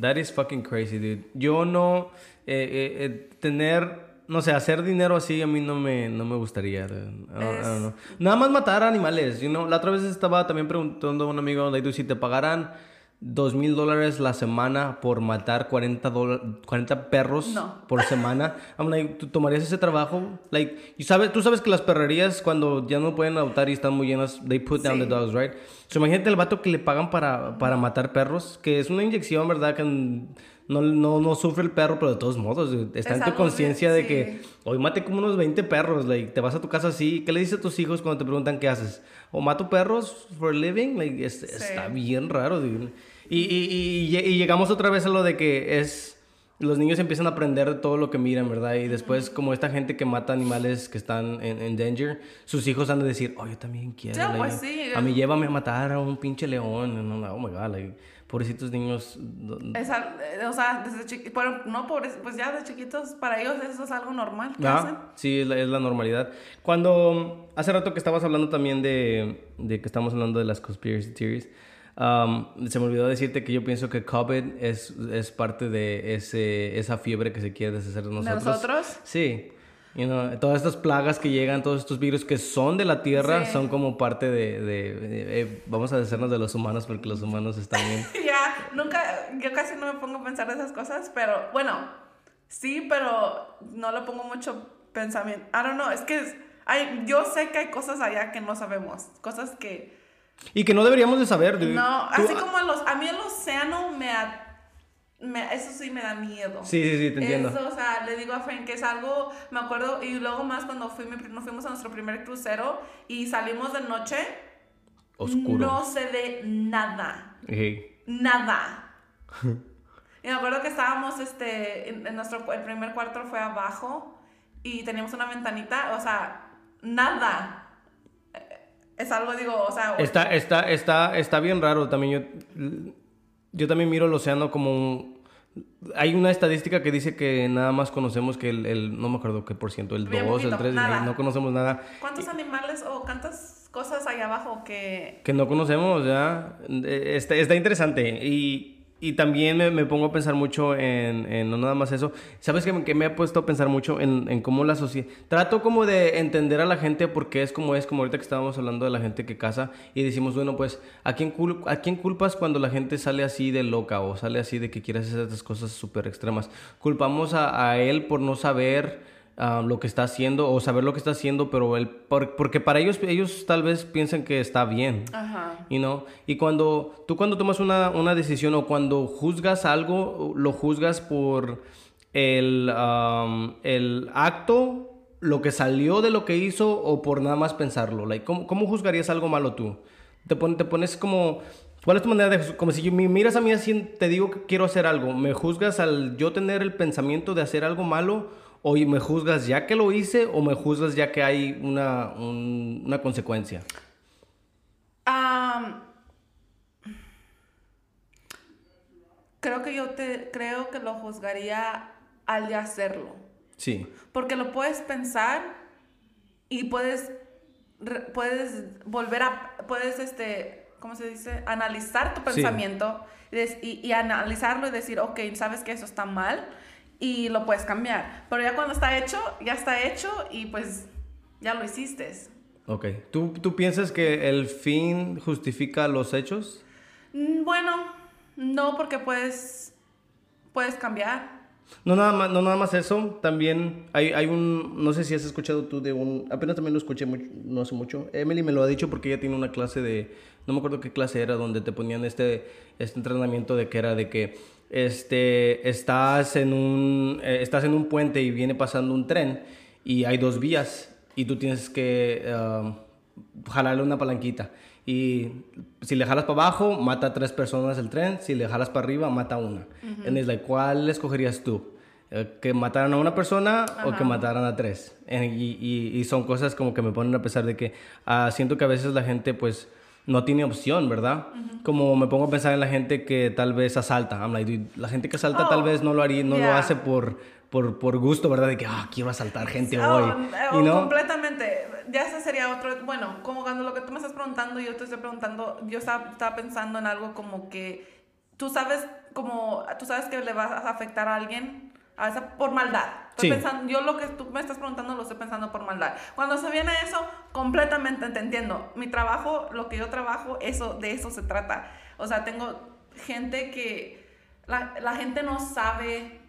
That is fucking crazy, dude. Yo no. eh, eh, eh, tener. No sé, hacer dinero así a mí no me, no me gustaría. Nada más matar animales. You know? La otra vez estaba también preguntando a un amigo, like, si te pagaran dos mil dólares la semana por matar 40, dola- 40 perros No. por semana. I'm like, ¿tú tomarías ese trabajo? Like, y sabes, tú sabes que las perrerías cuando ya no pueden adoptar y están muy llenas, they put down Sí. the dogs, right? So, imagínate el vato que le pagan para, para matar perros, que es una inyección, ¿verdad? Que no, no, no sufre el perro, pero de todos modos, dude, está Es en tu conciencia de- de que sí. hoy mate como unos 20 perros, like, te vas a tu casa así, ¿qué le dices a tus hijos cuando te preguntan qué haces? ¿O mato perros for a living? Like, es- Está bien raro, dude. Y, y, y, y llegamos otra vez a lo de que es... Los niños empiezan a aprender de todo lo que miran, ¿verdad? Y después, como esta gente que mata animales que están en, en danger, sus hijos han de decir, oh, yo también quiero. Pues sí. A mí llévame a matar a un pinche león. No, no, oh my god, like, pobrecitos niños. no- Es al- eh, o sea, desde chiquitos, no pobres, pues ya de chiquitos, para ellos eso es algo normal que hacen. Sí, es la, es la normalidad. Cuando hace rato que estabas hablando también de, de que estamos hablando de las conspiracy theories, um, se me olvidó decirte que yo pienso que COVID es, es parte de ese, esa fiebre que se quiere deshacer de nosotros. nosotros? Sí. You know, todas estas plagas que llegan, todos estos virus que son de la Tierra, Sí. son como parte de... de- de- eh, vamos a deshacernos de los humanos porque los humanos están bien... ya, nunca, yo casi no me pongo a pensar esas cosas, pero bueno, sí, pero no le pongo mucho pensamiento. I don't know, es que Hay, yo sé que hay cosas allá que no sabemos, cosas que... Y que no deberíamos de saber. dude. No, Tú- así como los, a mí el océano me, a- me- eso sí me da miedo. Sí, sí, sí, te entiendo. Eso, o sea, le digo a Frank que es algo, me acuerdo, y luego más cuando fui, nos fuimos a nuestro primer crucero y salimos de noche, Oscuro. no se ve nada, Ey. nada. y me acuerdo que estábamos, este, en, en nuestro, el primer cuarto fue abajo y teníamos una ventanita, o sea, nada. Es algo, digo, o sea, Está, está, está, está bien raro también. Yo, yo también miro el océano como un- Hay una estadística que dice que nada más conocemos que el, el- no me acuerdo qué por ciento, el Bien 2, el poquito, 3, nada. no conocemos nada. ¿cuántos animales o cuántas cosas hay abajo que... Que no conocemos, ¿ya? Eh, Está, está interesante. Y, y también me, me pongo a pensar mucho en, no nada más eso. ¿Sabes que, que me puesto a pensar mucho en, en cómo la sociedad... Trato como de entender a la gente porque es como es, como ahorita que estábamos hablando de la gente que casa y decimos, bueno, pues, ¿a quién, cul- ¿a quién culpas cuando la gente sale así de loca o sale así de que quiere hacer estas cosas súper extremas? ¿Culpamos a él por no saber lo que está haciendo o saber lo que está haciendo, pero él, por- porque para ellos, ellos tal vez piensan que está bien? Ajá. You know? Y cuando tú cuando tomas una, una decisión o cuando juzgas algo, lo juzgas por el, um, el acto, lo que salió de lo que hizo o por nada más pensarlo. Like, ¿cómo, cómo juzgarías algo malo tú? Te, pon- te pones como... ¿Cuál es tu manera de Como si me miras a mí así, te digo que quiero hacer algo. ¿Me juzgas al yo tener el pensamiento de hacer algo malo? ¿O me juzgas ya que lo hice? ¿O me juzgas ya que hay una, un- una consecuencia? Creo que yo te creo que lo juzgaría al de hacerlo. Sí. Porque lo puedes pensar y puedes puedes volver a puedes este ¿cómo se dice? analizar tu pensamiento y- y analizarlo y decir, ok, sabes que eso está mal y lo puedes cambiar. Pero ya cuando está hecho, ya está hecho y pues ya lo hiciste. Ok. ¿Tú, ¿Tú piensas que el fin justifica los hechos? Mm, Bueno, no porque puedes, puedes cambiar. No nada más, no nada más eso, también hay, hay un, no sé si has escuchado tú de un, apenas también lo escuché mucho, no hace mucho, Emily me lo ha dicho porque ella tiene una clase de, no me acuerdo qué clase era, donde te ponían este, este entrenamiento de que era de que este, estás, en un, eh, estás en un puente y viene pasando un tren y hay dos vías y tú tienes que ah, jalarle una palanquita. Y si le jalas para abajo, mata a tres personas el tren. Si le jalas para arriba, mata a una. And it's like, ¿cuál escogerías tú? Eh, ¿Que mataran a una persona o que mataran a tres? Y, y- y son cosas como que me ponen a pesar de que ah, siento que a veces la gente pues no tiene opción, ¿verdad? Como me pongo a pensar en la gente que tal vez asalta. I'm like, dude, la gente que asalta tal Oh, vez no lo haría, no lo yeah. hace por, por, por gusto, ¿verdad? De que, ah, quiero asaltar gente Oh, hoy. eh, Y no, Completamente. Ya ese sería otro. Bueno, como cuando lo que tú me estás preguntando, yo te estoy preguntando, yo estaba, estaba pensando en algo como que tú sabes, como tú sabes que le vas a afectar a alguien. A esa, por maldad. Estoy Sí. pensando, yo lo que tú me estás preguntando lo estoy pensando por maldad. Cuando se viene eso, completamente te entiendo. Mi trabajo, lo que yo trabajo, eso, de eso se trata. O sea, tengo gente que la, la gente no sabe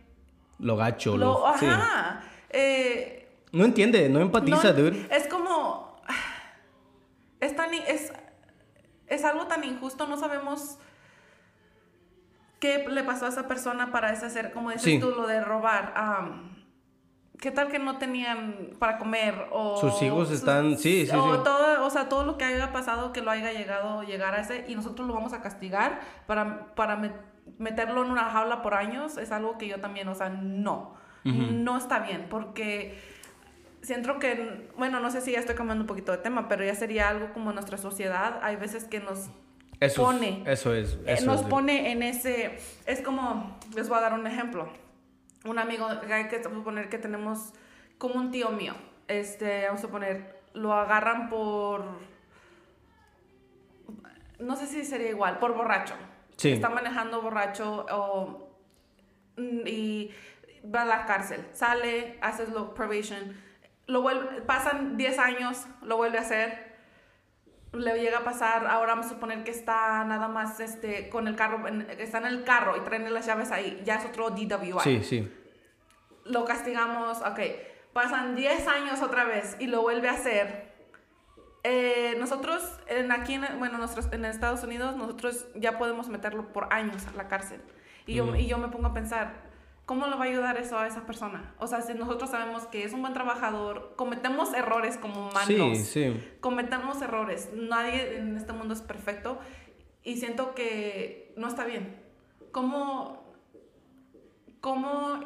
lo gacho. lo, Lo, sí. ajá. Eh, No entiende, no empatiza, no, dude. Es como. Es, tan, es, es algo tan injusto, no sabemos qué le pasó a esa persona para ese hacer, como dices Sí. tú, lo de robar. am, ¿Qué tal que no tenían para comer? O Sus hijos están- sí, sí, o sí. Todo, o sea, todo lo que haya pasado, que lo haya llegado, llegar a ese, y nosotros lo vamos a castigar para, para meterlo en una jaula por años, es algo que yo también, o sea, no. No está bien, porque siento que, bueno, no sé si ya estoy cambiando un poquito de tema, pero ya sería algo como nuestra sociedad. Hay veces que nos Eso pone, es, eso es. eh, Eso nos es, pone en ese, es como, les voy a dar un ejemplo. Un amigo, hay que suponer que tenemos como un tío mío, este, vamos a poner, lo agarran por, no sé si sería igual, por borracho. Sí. Está manejando borracho o, mm, y va a la cárcel, sale, haces lo probation, lo vuelve, pasan 10 años, lo vuelve a hacer, le llega a pasar, ahora vamos a suponer que está nada más este, con el carro, en- está en el carro y traen las llaves ahí, ya es otro DWI. Sí, sí. Lo castigamos, ok, pasan 10 años otra vez y lo vuelve a hacer. Eh, nosotros, en, aquí, en, bueno, nosotros, en Estados Unidos, nosotros ya podemos meterlo por años a la cárcel. Y yo, y yo me pongo a pensar, ¿cómo le va a ayudar eso a esa persona? O sea, si nosotros sabemos que es un buen trabajador, cometemos errores como humanos. Sí, sí. Cometemos errores. Nadie en este mundo es perfecto. Y siento que no está bien. ¿Cómo, cómo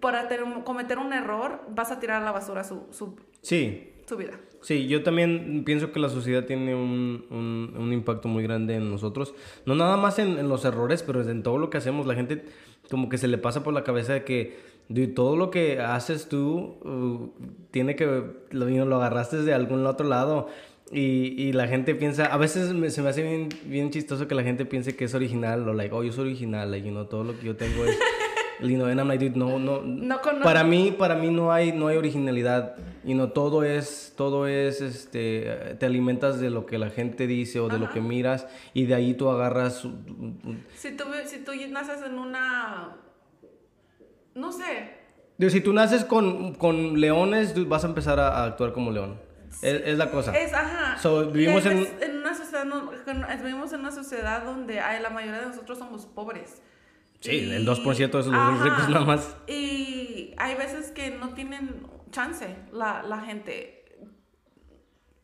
para cometer un error vas a tirar a la basura su, su, sí. su vida? Sí, yo también pienso que la sociedad tiene un, un, un impacto muy grande en nosotros. No nada más en, los errores, pero en todo lo que hacemos. La gente como que se le pasa por la cabeza de que de todo lo que haces tú uh, tiene que lo, lo agarraste de algún otro lado. Y, y, la gente piensa, a veces se me hace bien, bien chistoso que la gente piense que es original, o like, oh, yo soy original, like, you know, todo lo que yo tengo es lindo. And I'm like, dude, no, no. no para mí, para mí no hay, no hay originalidad. Y no, todo es, todo es, este, te alimentas de lo que la gente dice o de Ajá. lo que miras y de ahí tú agarras. Si tú, si tú naces en una, no sé. Digo, si tú naces con, con leones, vas a empezar a, a actuar como león. Es, es, la cosa. Es, ajá. So, vivimos en... en... una sociedad, no, vivimos en una sociedad donde hay, la mayoría de nosotros somos pobres. Sí, y, el 2% de los ajá, ricos nada más. Y hay veces que no tienen chance la, la gente.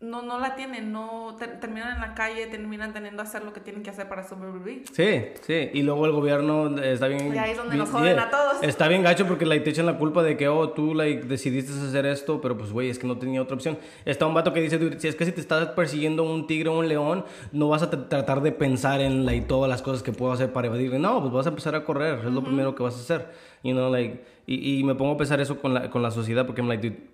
No, no la tienen, no ter, terminan en la calle, terminan teniendo que hacer lo que tienen que hacer para sobrevivir. Sí, sí, y luego el gobierno está bien... Y ahí es donde bien, nos joden yeah, a todos. Está bien gacho porque like, te echan la culpa de que, oh, tú like, decidiste hacer esto, pero pues, güey, es que no tenía otra opción. Está un vato que dice, si es que si te estás persiguiendo un tigre o un león, no vas a tratar de pensar en like, todas las cosas que puedo hacer para evadirle. No, pues vas a empezar a correr, es uh -huh. lo primero que vas a hacer. You know, like, y, y me pongo a pensar eso con la, con la sociedad porque, I'm like, dude,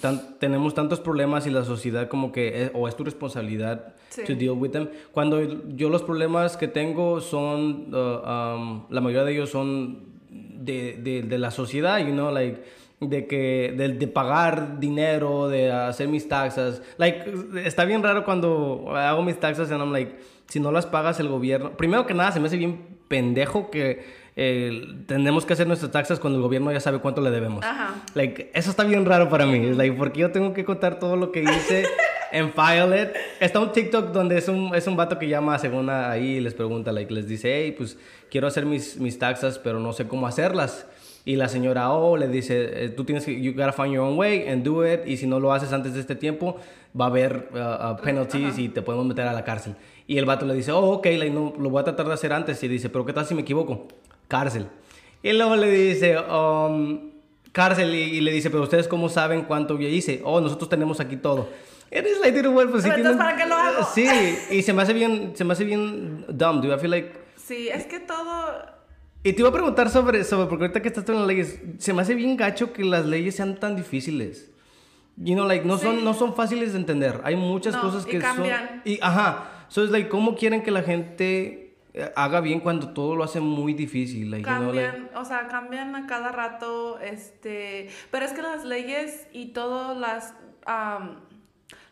Tan, tenemos tantos problemas y la sociedad como que es, o es tu responsabilidad sí. to deal with them. Cuando yo los problemas que tengo son, uh, um, la mayoría de ellos son de, de, de, la sociedad, you know, like, de que, de, de, pagar dinero, de hacer mis taxas. Like, está bien raro cuando hago mis taxas y I'm like, si no las pagas el gobierno, primero que nada se me hace bien pendejo que eh, tenemos que hacer nuestras taxas cuando el gobierno ya sabe cuánto le debemos. Ajá. Like, eso está bien raro para mí. Like, porque yo tengo que contar todo lo que hice en Filet. Está un TikTok donde es un, es un vato que llama según ahí y les pregunta, like, les dice, hey, pues quiero hacer mis, mis taxas, pero no sé cómo hacerlas. Y la señora O le dice, tú tienes que, you gotta find your own way and do it. Y si no lo haces antes de este tiempo, va a haber uh, uh, penalties y te podemos meter a la cárcel. Y el vato le dice, oh, ok, like, no, lo voy a tratar de hacer antes. Y dice, pero ¿qué tal si me equivoco? Cárcel. Y luego le dice, um, cárcel. Y, y, le dice, pero ustedes cómo saben cuánto yo hice? Oh, nosotros tenemos aquí todo. Eres like, dude, well, pues, sí, entonces, ¿para qué lo hago? Sí, y se me hace bien, se me hace bien dumb, dude. I feel like... Sí, es que todo... Y te iba a preguntar sobre, sobre, porque ahorita que estás en las leyes, se me hace bien gacho que las leyes sean tan difíciles. You know, like, no, sí. son, no son fáciles de entender. Hay muchas no, cosas que y cambian. son... Y, ajá. So, es like, ¿cómo quieren que la gente haga bien cuando todo lo hace muy difícil? Like, cambian, you know, like... o sea, cambian a cada rato, este... Pero es que las leyes y todas las... Um,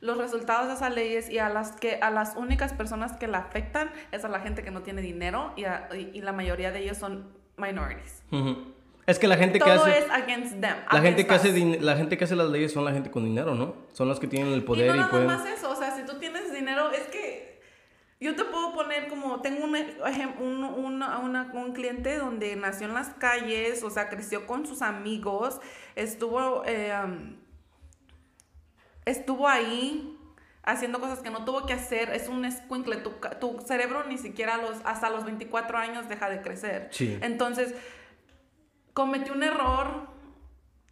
los resultados de esas leyes y a las que a las únicas personas que la afectan es a la gente que no tiene dinero y, a, y, y la mayoría de ellos son minorities. Uh -huh. Es que la gente Todo que hace es against them. la against gente que us. hace la gente que hace las leyes son la gente con dinero, ¿no? Son los que tienen el poder y, no y nada pueden más eso, o sea, si tú tienes dinero es que yo te puedo poner como tengo un un, un, una, un cliente donde nació en las calles, o sea, creció con sus amigos, estuvo eh, estuvo ahí haciendo cosas que no tuvo que hacer, es un escuincle, tu, tu cerebro ni siquiera los, hasta los 24 años deja de crecer. Sí. Entonces, cometió un error,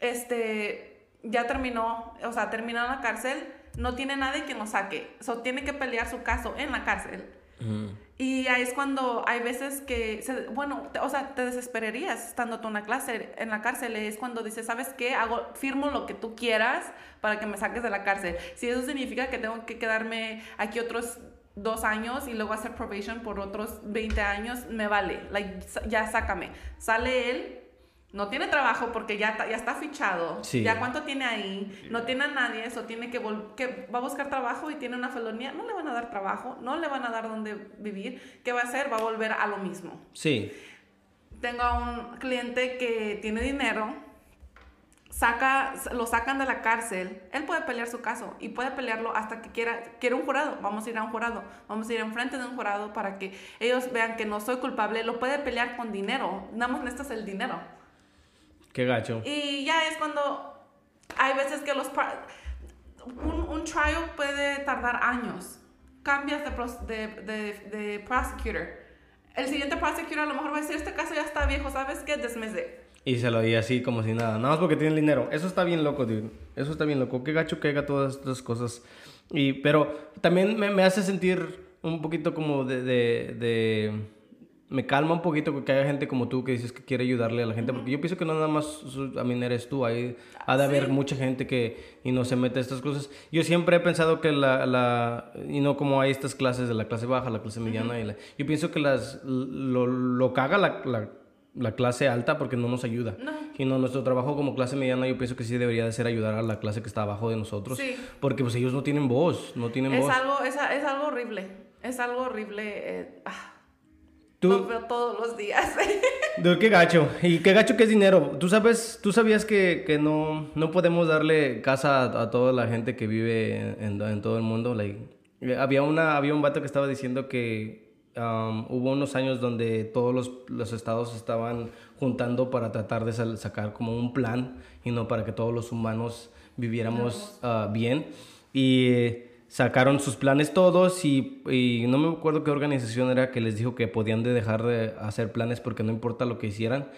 este, ya terminó, o sea, terminó en la cárcel, no tiene nadie que lo saque, so, tiene que pelear su caso en la cárcel. Mm. Y ahí es cuando hay veces que, se, bueno, te, o sea, te desesperarías estando tú en la clase, en la cárcel. Es cuando dices, ¿sabes qué? Hago, firmo lo que tú quieras para que me saques de la cárcel. Si eso significa que tengo que quedarme aquí otros dos años y luego hacer probation por otros 20 años, me vale. Like, ya sácame. Sale él, no tiene trabajo porque ya, ya está fichado. Sí. Ya cuánto tiene ahí. No tiene a nadie. Eso tiene que, que va a buscar trabajo y tiene una felonía. No le van a dar trabajo. No le van a dar donde vivir. ¿Qué va a hacer? Va a volver a lo mismo. Sí. Tengo a un cliente que tiene dinero. saca, lo sacan de la cárcel, él puede pelear su caso y puede pelearlo hasta que quiera, quiera un jurado. Vamos a ir a un jurado, vamos a ir enfrente de un jurado para que ellos vean que no soy culpable. Lo puede pelear con dinero, nada más necesitas el dinero. Qué gacho. Y ya es cuando hay veces que los... Un, un trial puede tardar años. Cambias de, de, de, de prosecutor. El siguiente prosecutor a lo mejor va a decir, este caso ya está viejo, ¿sabes qué? Dismiss y se lo di así como si nada. Nada más porque tiene dinero. Eso está bien loco, dude. Eso está bien loco. Qué gacho que haga todas estas cosas. Y, pero también me, me hace sentir un poquito como de, de, de, Me calma un poquito que haya gente como tú que dices que quiere ayudarle a la gente. Porque yo pienso que no nada más a mí eres tú. Hay, ha de haber mucha gente que y no se mete a estas cosas. Yo siempre he pensado que la... la y no como hay estas clases de la clase baja, la clase mediana. y la, yo pienso que las lo, lo caga la, la la clase alta porque no nos ayuda. No. Y no, nuestro trabajo como clase mediana yo pienso que sí debería de ser ayudar a la clase que está abajo de nosotros. Sí. Porque pues ellos no tienen voz, no tienen es voz. Algo, es, es, algo horrible, es algo horrible. Eh, ah. Tú, lo veo todos los días. de qué gacho. Y qué gacho que es dinero. Tú sabes, tú sabías que, que no, no podemos darle casa a, toda la gente que vive en, en, todo el mundo. Like, había, una, había un vato que estaba diciendo que hubo unos años donde todos los, los, estados estaban juntando para tratar de sacar como un plan y no para que todos los humanos viviéramos uh, bien. Y sacaron sus planes todos y, y, no me acuerdo qué organización era que les dijo que podían de dejar de hacer planes porque no importa lo que hicieran,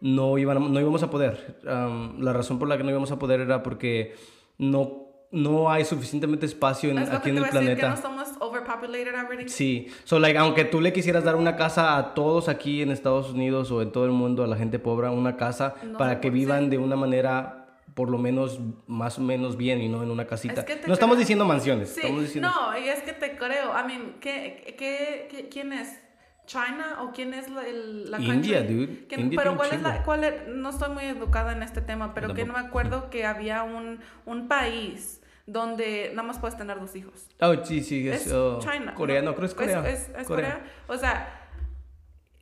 no, iban, no íbamos a poder. la razón por la que no íbamos a poder era porque no no hay suficientemente espacio en, aquí en el planeta. No. Sí, so like aunque tú le quisieras dar una casa a todos aquí en Estados Unidos o en todo el mundo a la gente pobre, una casa para que vivan de una manera por lo menos más o menos bien y no en una casita. no estamos diciendo mansiones, sí, No, y es que te creo. I mean, ¿qué, qué, quién es? China o quién es la, el, la India, dude. pero cuál es la, cuál es, no estoy muy educada en este tema, pero que no me acuerdo que había un, un país donde nada más puedes tener dos hijos. Oh, sí, sí, es, oh, China. Corea, no, creo que es Corea. Es, Corea. O sea,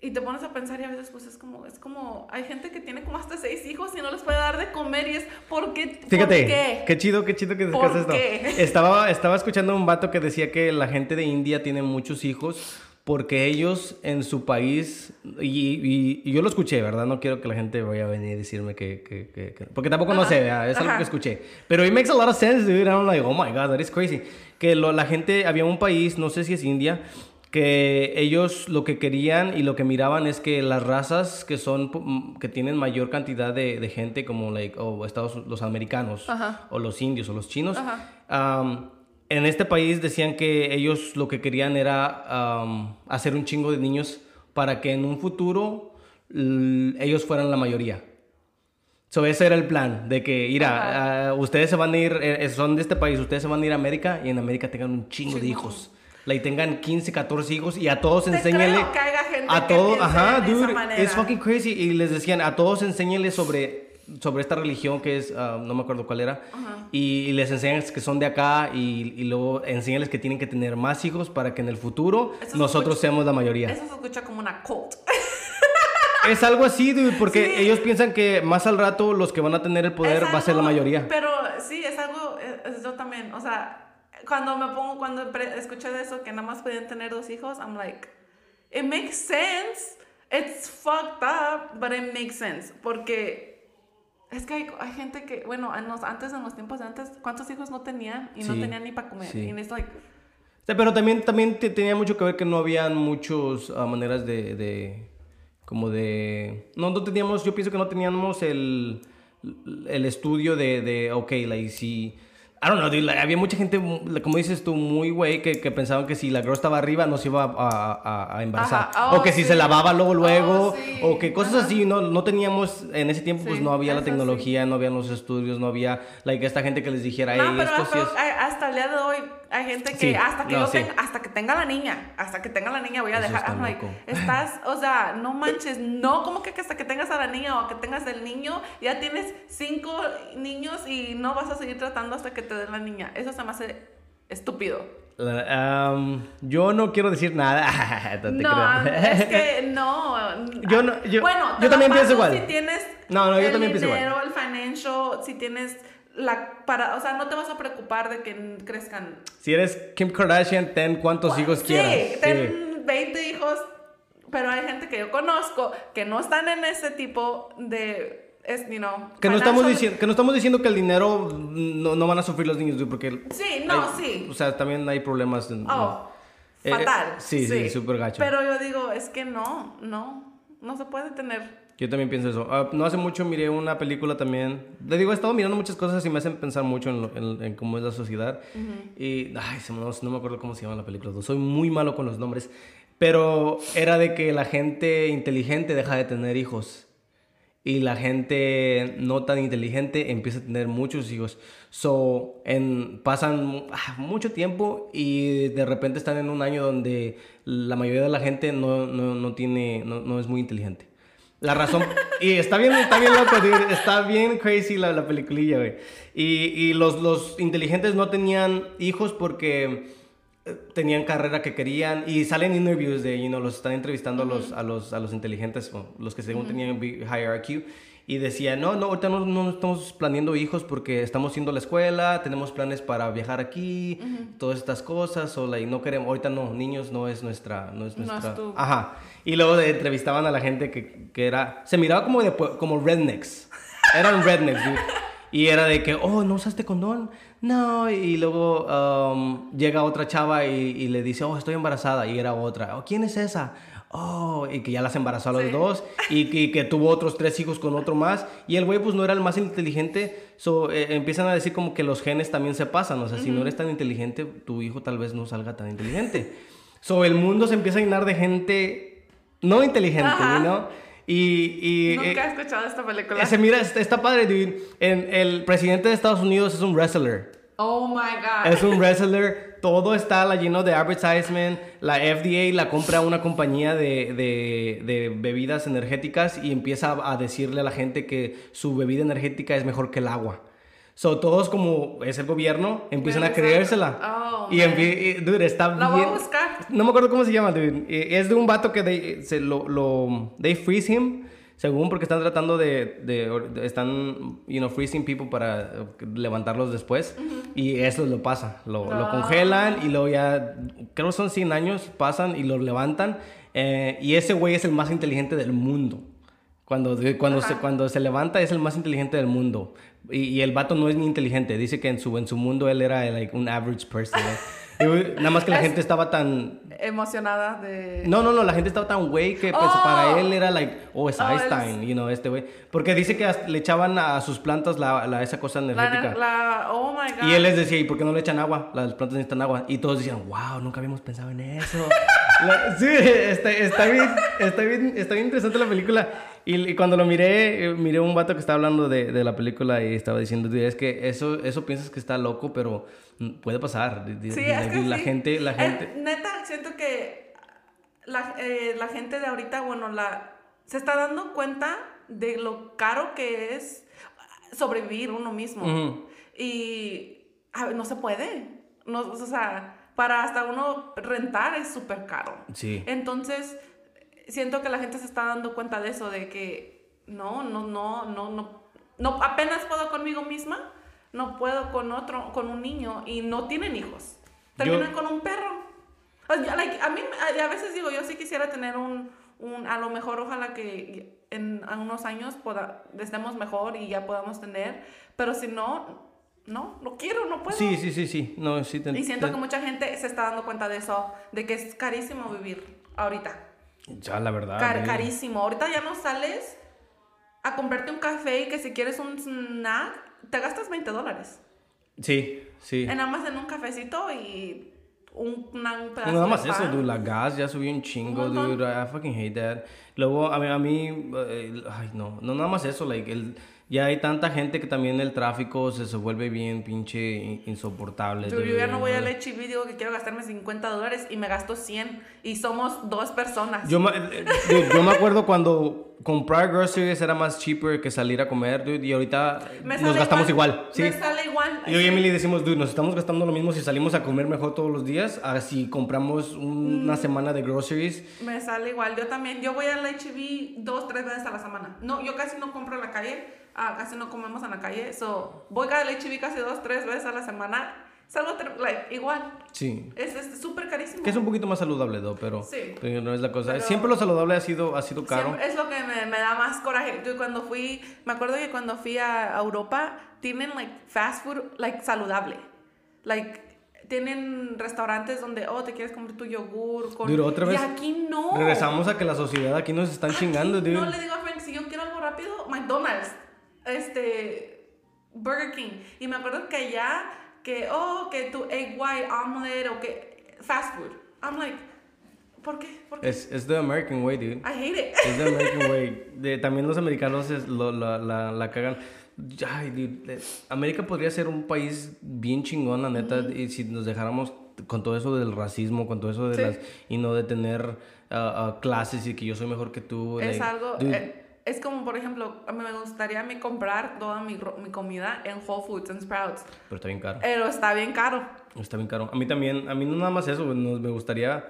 y te pones a pensar y a veces pues es como, es como, hay gente que tiene como hasta seis hijos y no les puede dar de comer y es, ¿por qué? Fíjate, ¿por qué? qué chido, qué chido que ¿Por esto. Qué? Estaba, estaba escuchando a un vato que decía que la gente de India tiene muchos hijos porque ellos en su país, y, y, yo lo escuché, ¿verdad? No quiero que la gente vaya a venir y decirme que, que, que, porque tampoco no sé, es algo que escuché. Pero it makes a lot of sense, dude. I'm like, oh my God, that is crazy. Que lo, la gente, había un país, no sé si es India, que ellos lo que querían y lo que miraban es que las razas que son que tienen mayor cantidad de, de gente como like, o Estados los americanos o los indios o los chinos um, en este país decían que ellos lo que querían era hacer un chingo de niños para que en un futuro ellos fueran la mayoría. So, ese era el plan, de que, mira, ustedes se van a ir, eh, son de este país, ustedes se van a ir a América y en América tengan un chingo de hijos. Y tengan 15, 14 hijos y a todos enséñenle. a todos, ajá, dude, es fucking crazy. Y les decían, a todos enséñenle sobre sobre esta religión que es, ah, no me acuerdo cuál era, y, les enseñan que son de acá y, y, luego enseñanles que tienen que tener más hijos para que en el futuro nosotros seamos la mayoría. Eso se escucha como una cult. Es algo así, dude, porque ellos piensan que más al rato los que van a tener el poder va a ser la mayoría. Pero sí, es algo, yo también, o sea, cuando me pongo, cuando escuché de eso, que nada más podían tener dos hijos, I'm like, it makes sense. It's fucked up, but it makes sense. Porque es que hay, hay, gente que, bueno, antes, en los tiempos de antes, ¿cuántos hijos no tenían? Y no tenían ni para comer. Y esto, like... pero también, también tenía mucho que ver que no habían muchas ah, maneras de, de, como de... No, no teníamos, yo pienso que no teníamos el, el estudio de, de ok, like, si I don't know, había mucha gente, como dices tú, muy güey, que, que, pensaban que si la girl estaba arriba no se iba a, a, embarazar. o que si se lavaba luego, luego, oh, o que cosas así, no, no teníamos, en ese tiempo pues no había la tecnología, no había los estudios, no había, like, esta gente que les dijera, no, pero hasta el día de hoy hay gente que hasta que yo tenga, hasta que tenga la niña, hasta que tenga la niña voy a dejar. I'm like, estás, o sea, no manches, no, como que hasta que tengas a la niña o que tengas el niño, ya tienes cinco niños y no vas a seguir tratando hasta que te den la niña. Eso se me hace estúpido. yo no quiero decir nada. no, es que no. Yo no, yo, bueno, yo también pienso igual. Si tienes no, no, yo también pienso igual. el show, si tienes la para, o sea, no te vas a preocupar de que crezcan. Si eres Kim Kardashian, ten cuantos hijos sí, quieras. ten 20 hijos, pero hay gente que yo conozco que no están en ese tipo de es, you know, Que no, estamos diciendo, que no estamos diciendo que el dinero no, no van a sufrir los niños, porque... Sí, no, hay- sí. O sea, también hay problemas. en- Oh, Eh, fatal. eh, sí, sí, súper gacho. Pero yo digo, es que no, no, no se puede tener. Yo también pienso eso. Ah, no hace mucho miré una película también. Le digo, he estado mirando muchas cosas y me hacen pensar mucho en, lo- en- en cómo es la sociedad. Y, ay, se me- no, no me acuerdo cómo se llama la película. Soy muy malo con los nombres. Pero era de que la gente inteligente deja de tener hijos. Y la gente no tan inteligente empieza a tener muchos hijos. So, en, pasan ah, mucho tiempo y de repente están en un año donde la mayoría de la gente no, no, no tiene, no, no es muy inteligente. La razón. Y está bien, está bien loco, dude, Está bien crazy la, la peliculilla, güey. Y, y los, los inteligentes no tenían hijos porque eh, tenían carrera que querían. Y salen interviews de, you know, los están entrevistando a, los, a, los, a los inteligentes, los que según tenían big- higher IQ. Y decía, no, no, ahorita no, no estamos planeando hijos porque estamos yendo a la escuela, tenemos planes para viajar aquí, todas estas cosas, o like, no queremos, ahorita no, niños no es nuestra, no es No es nuestra. tu- Ajá. Y luego entrevistaban a la gente que, que era, se miraba como, de, como rednecks. Eran rednecks, dude. Y era de que, oh, ¿no usaste condón? No. Y luego um, llega otra chava y, y le dice, oh, estoy embarazada. Y era otra, oh, ¿quién es esa? Oh, y que ya las embarazó a los Sí. dos. Y que, que tuvo otros tres hijos con otro más. Y el güey, pues no era el más inteligente. So, eh, empiezan a decir como que los genes también se pasan. O sea, si no eres tan inteligente, tu hijo tal vez no salga tan inteligente. So, el mundo se empieza a llenar de gente no inteligente, Ajá. ¿no? Y, y Nunca eh, he escuchado esta película. se mira, está, está padre, dude. En- el presidente de Estados Unidos es un wrestler. Oh my god. Es un wrestler. Todo está lleno de advertisement. La FDA la compra a una compañía de, de- de bebidas energéticas y empieza a, decirle a la gente que su bebida energética es mejor que el agua. So, todos como es el gobierno, empiezan a creérsela. Oh, y, y, dude, está La voy a bien. buscar. No me acuerdo cómo se llama, dude. Eh, Es de un vato que they- se lo, lo they freeze him, según porque están tratando de, de- de- están, you know, freezing people para levantarlos después. Y eso lo pasa. Lo, lo Ah. congelan y luego ya, creo son 100 años, pasan y lo levantan. eh, y ese güey es el más inteligente del mundo. Cuando, cuando, se, cuando se levanta es el más inteligente del mundo. Y, y el vato no es ni inteligente. Dice que en su, en su mundo él era like, un average person. nada más que la gente estaba tan... Emocionada de. No, no, no, la gente estaba tan güey que pues, Oh. para él era like, oh, es Oh, Einstein, you know, este güey. Porque dice que le echaban a sus plantas la, la- esa cosa La, energética. la- oh my god. Y él les decía, ¿y por qué no le echan agua? Las plantas necesitan agua. Y todos decían, wow, nunca habíamos pensado en eso. La- sí, está, está bien, está, bien, está bien interesante la película. Y, y cuando lo miré, eh, miré un vato que estaba hablando de, de la película y estaba diciendo, "Dude, es que eso, eso piensas que está loco, pero puede pasar. Sí, di- es que la sí. gente, la Es- gente... neta, siento que la, eh, la gente de ahorita, bueno, la, se está dando cuenta de lo caro que es sobrevivir uno mismo. Y a no se puede. No, o sea, para hasta uno rentar es súper caro. Sí. Entonces, siento que la gente se está dando cuenta de eso, de que no, no, no, no, no, no, apenas puedo conmigo misma, no puedo con otro, con un niño y no tienen hijos. Terminan con un perro. Like, a mí, a, a veces digo, yo sí quisiera tener un, un, a lo mejor ojalá que en, en unos años poda, estemos mejor y ya podamos tener, pero si no, no, no quiero, no puedo. Sí, sí, sí, sí. No, sí te- Y siento te- que mucha gente se está dando cuenta de eso, de que es carísimo vivir ahorita. Ya, la verdad. Car- eh. carísimo. Ahorita ya no sales a comprarte un café y que si quieres un snack, te gastas 20 dólares. Sí, sí. En nada más en un cafecito y un, una- un pedazo Nada de más eso, dude. La gas ya subió un chingo, Un dude. I fucking hate that. Luego, a mí, a mí eh, ay, no. No, nada más eso. Like, el, ya hay tanta gente que también el tráfico se, se vuelve bien pinche in- insoportable. Dude, yo dude, ya no voy a ¿no? H&B y digo que quiero gastarme 50 dólares y me gasto 100 y somos dos personas. Yo, me- eh, dude, yo me acuerdo cuando comprar groceries era más cheaper que salir a comer, dude, y ahorita nos gastamos igual. sí. Me sale igual. Y yo y Emily decimos, dude, nos estamos gastando lo mismo si salimos a comer mejor todos los días, a si compramos un- Mm. una semana de groceries. Me sale igual. Yo también. Yo voy al HB dos, tres veces a la semana. No, yo casi no compro en la calle. Ah, casi no comemos en la calle. So, voy a HB casi dos, tres veces a la semana. Salgo like, igual. Sí. Es súper carísimo. Que es un poquito más saludable, ¿no? Pero, Sí. pero no es la cosa. Pero- Siempre lo saludable ha sido, ha sido caro. Siempre- es lo que me, me da más coraje. Yo cuando fui, me acuerdo que cuando fui a Europa, tienen like fast food like saludable. Like tienen restaurantes donde, oh, te quieres comer tu yogur con... Dude, otra vez Y aquí no. Regresamos a que la sociedad aquí nos están chingando, Aquí dude. No le digo a Frank, si yo quiero algo rápido, McDonald's, este, Burger King. Y me acuerdo que allá, que, oh, que tu egg white omelette o que fast food. I'm like, ¿por qué? ¿Por qué? Es, es the American way, dude. I hate it. Es the American way. De- también los americanos es- lo- la, la, la cagan. Ay, dude, América podría ser un país bien chingón, la neta, y si nos dejáramos con todo eso del racismo, con todo eso de Sí. las... Y no de tener ah, ah, clases y que yo soy mejor que tú. Es like, algo, dude, eh, es como por ejemplo, a mí me gustaría a mí comprar toda mi, mi comida en Whole Foods and Sprouts, pero está bien caro. pero está bien caro. Está bien caro. A mí también, a mí no nada más eso, me gustaría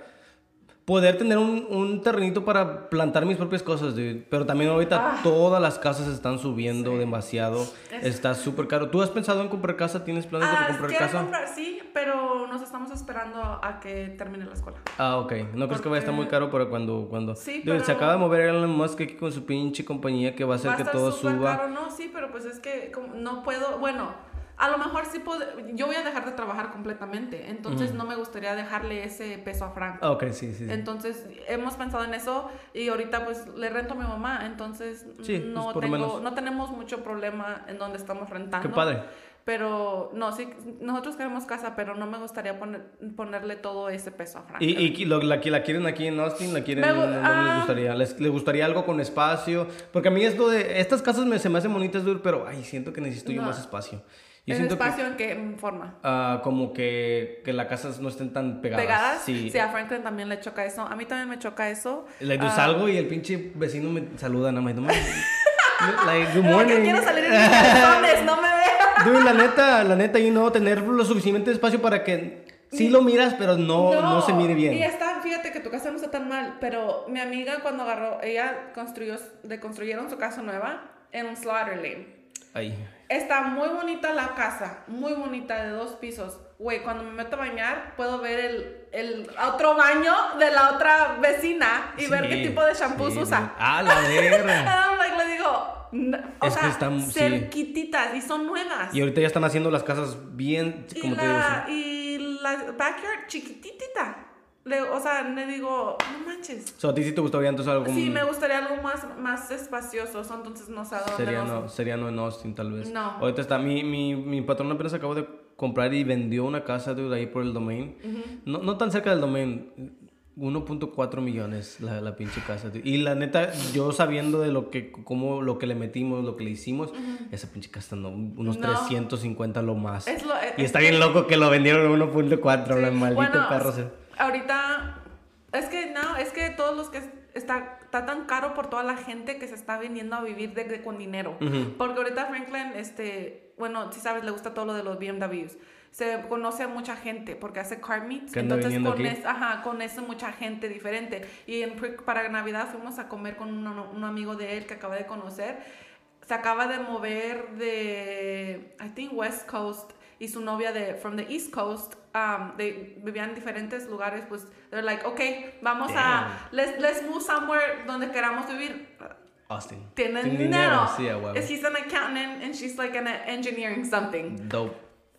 poder tener un, un terrenito para plantar mis propias cosas, dude. Pero también ahorita Ah. todas las casas están subiendo Sí. demasiado. Es- Está súper caro. ¿Tú has pensado en comprar casa? ¿Tienes planes de Ah, comprar quiero casa? comprar, sí, pero nos estamos esperando a que termine la escuela. Ah, ok. ¿No crees que vaya a estar muy Porque- caro para cuando... cuando... Sí, Dude, Se pero- acaba de mover Elon Musk aquí con su pinche compañía que va a hacer Va a que todo suba. caro, no, sí, pero pues es que no puedo, bueno, a lo mejor sí puedo, yo voy a dejar de trabajar completamente, entonces no me gustaría dejarle ese peso a Frank. Ok, sí, sí. Entonces hemos pensado en eso y ahorita pues le rento a mi mamá, entonces Sí, no pues, lo tengo, no tenemos mucho problema en donde estamos rentando. Qué padre. Pero no, sí, nosotros queremos casa, pero no me gustaría poner, ponerle todo ese peso a Frank. ¿Y, y lo- la, la quieren aquí en Austin? ¿La quieren? Me no, no les ah. gustaría? ¿Les, les gustaría algo con espacio? Porque a mí esto de... Estas casas me, se me hacen bonitas, pero ay, siento que necesito yo No. más espacio. ¿El siento que... espacio en qué forma? ah, como que, que las casas no estén tan pegadas. ¿Pegadas? Sí. a Franklin también le choca eso. A mí también me choca eso. Like, yo Ah, salgo y el pinche vecino me saluda nada más. No me- like, good morning. quiero salir en mis calzones, no me veas. Dude, la neta, la neta, y no tener lo suficiente espacio para que sí lo miras, pero no, no, se mire bien. Y está, fíjate que tu casa no está tan mal, pero mi amiga cuando agarró, ella construyó, le construyeron su casa nueva en Slaughter Lane. Ay. Está muy bonita la casa, muy bonita, de dos pisos. Güey, cuando me meto a bañar, puedo ver el, el otro baño de la otra vecina y ver qué Sí, tipo de shampoos sí, usa. Ah, la verga. Like, le digo, no, o Es que sea, están- sí. cerquititas y son nuevas. Y ahorita ya están haciendo las casas bien, como te digo. sí. y la backyard chiquititita. Le- o sea, le digo, no manches. So, a ti sí te gustaría entonces algo Sí, me gustaría algo más, más espacioso, so, entonces no sé a dónde Sería no, sería no en Austin, tal vez. No. Ahorita está, mi, mi, mi patrón apenas acabó de comprar y vendió una casa de ahí por el domain. no, no tan cerca del domain. 1.4 millones la, la pinche casa. dude. Y la neta, yo sabiendo de lo que, cómo, lo que le metimos, lo que le hicimos, esa pinche casa no, unos No. 350 lo más. Es lo- y es está bien loco que lo vendieron en 1.4, Sí. maldito Bueno, perro. Ahorita, es que no, es que todos los que está, está tan caro por toda la gente que se está viniendo a vivir de, de- con dinero. Ujú. Porque ahorita Franklin, este, bueno, si sabes, le gusta todo lo de los BMWs. Se conoce a mucha gente porque hace car meets. Entonces con es- ajá, conoce mucha gente diferente. Y en, para Navidad fuimos a comer con un, un amigo de él que acaba de conocer. Se acaba de mover de, I think, West Coast y su novia de from the East Coast. Um, de, vivían en diferentes lugares. Pues, they're like, okay, vamos a, let's, let's move somewhere donde queramos vivir. Austin. Tienen Tiene dinero. Sí, a huevo. He's an accountant and she's like an engineering something. Dope.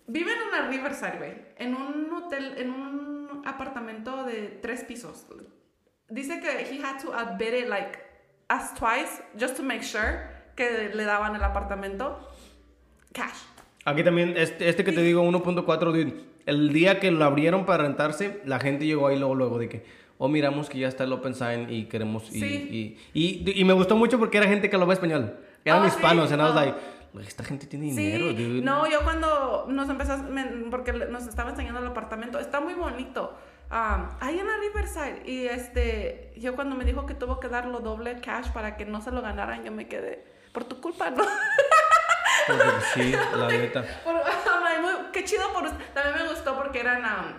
Vive en una Riverside, güey. En un hotel, en un apartamento de tres pisos. Dice que he had to outbid it like us twice just to make sure que le daban el apartamento cash. Aquí también, este, este que te digo, 1.4, dude, el día que lo abrieron para rentarse, la gente llegó ahí luego, luego de que, oh, miramos que ya está el Open Sign y queremos... Y, Sí. y, y, y me gustó mucho porque era gente que hablaba español. Eran Oh, hispanos, sí, and I was like, "Like, esta gente tiene dinero, Sí, dude. no, yo cuando nos empezó, me- porque nos estaba enseñando el apartamento, está muy bonito. Um, ahí en la Riverside. Y este, yo cuando me dijo que tuvo que dar lo doble cash para que no se lo ganaran, yo me quedé, por tu culpa, ¿no? Pues, sí, la neta. Qué chido, por, también me gustó porque eran, um,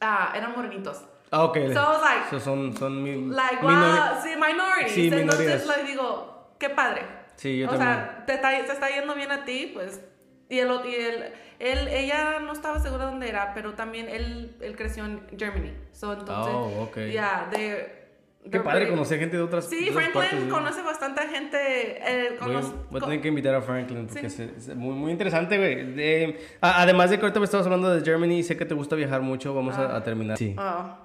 ah, eran morenitos. Ah, ok. So, I was like- So, son, son mi, Like, minori- wow, sí, minorities. Sí, Entonces, like, digo, qué padre. Sí, yo o también. sea, te está, te está yendo bien a ti, pues. Y, el, y el, él, ella no estaba segura dónde era, pero también él, él creció en Germany. So, entonces, Oh, ok. yeah, they- Qué they're padre conocer gente de otras, de Sí, otras Franklin partes, ¿no? conoce bastante gente. Eh, Voy, conoce- voy a tener que invitar a Franklin porque Sí. es, es muy, muy interesante, güey. De- además de que ahorita me estabas hablando de Germany, sé que te gusta viajar mucho. Vamos a, a terminar. Sí. Ah,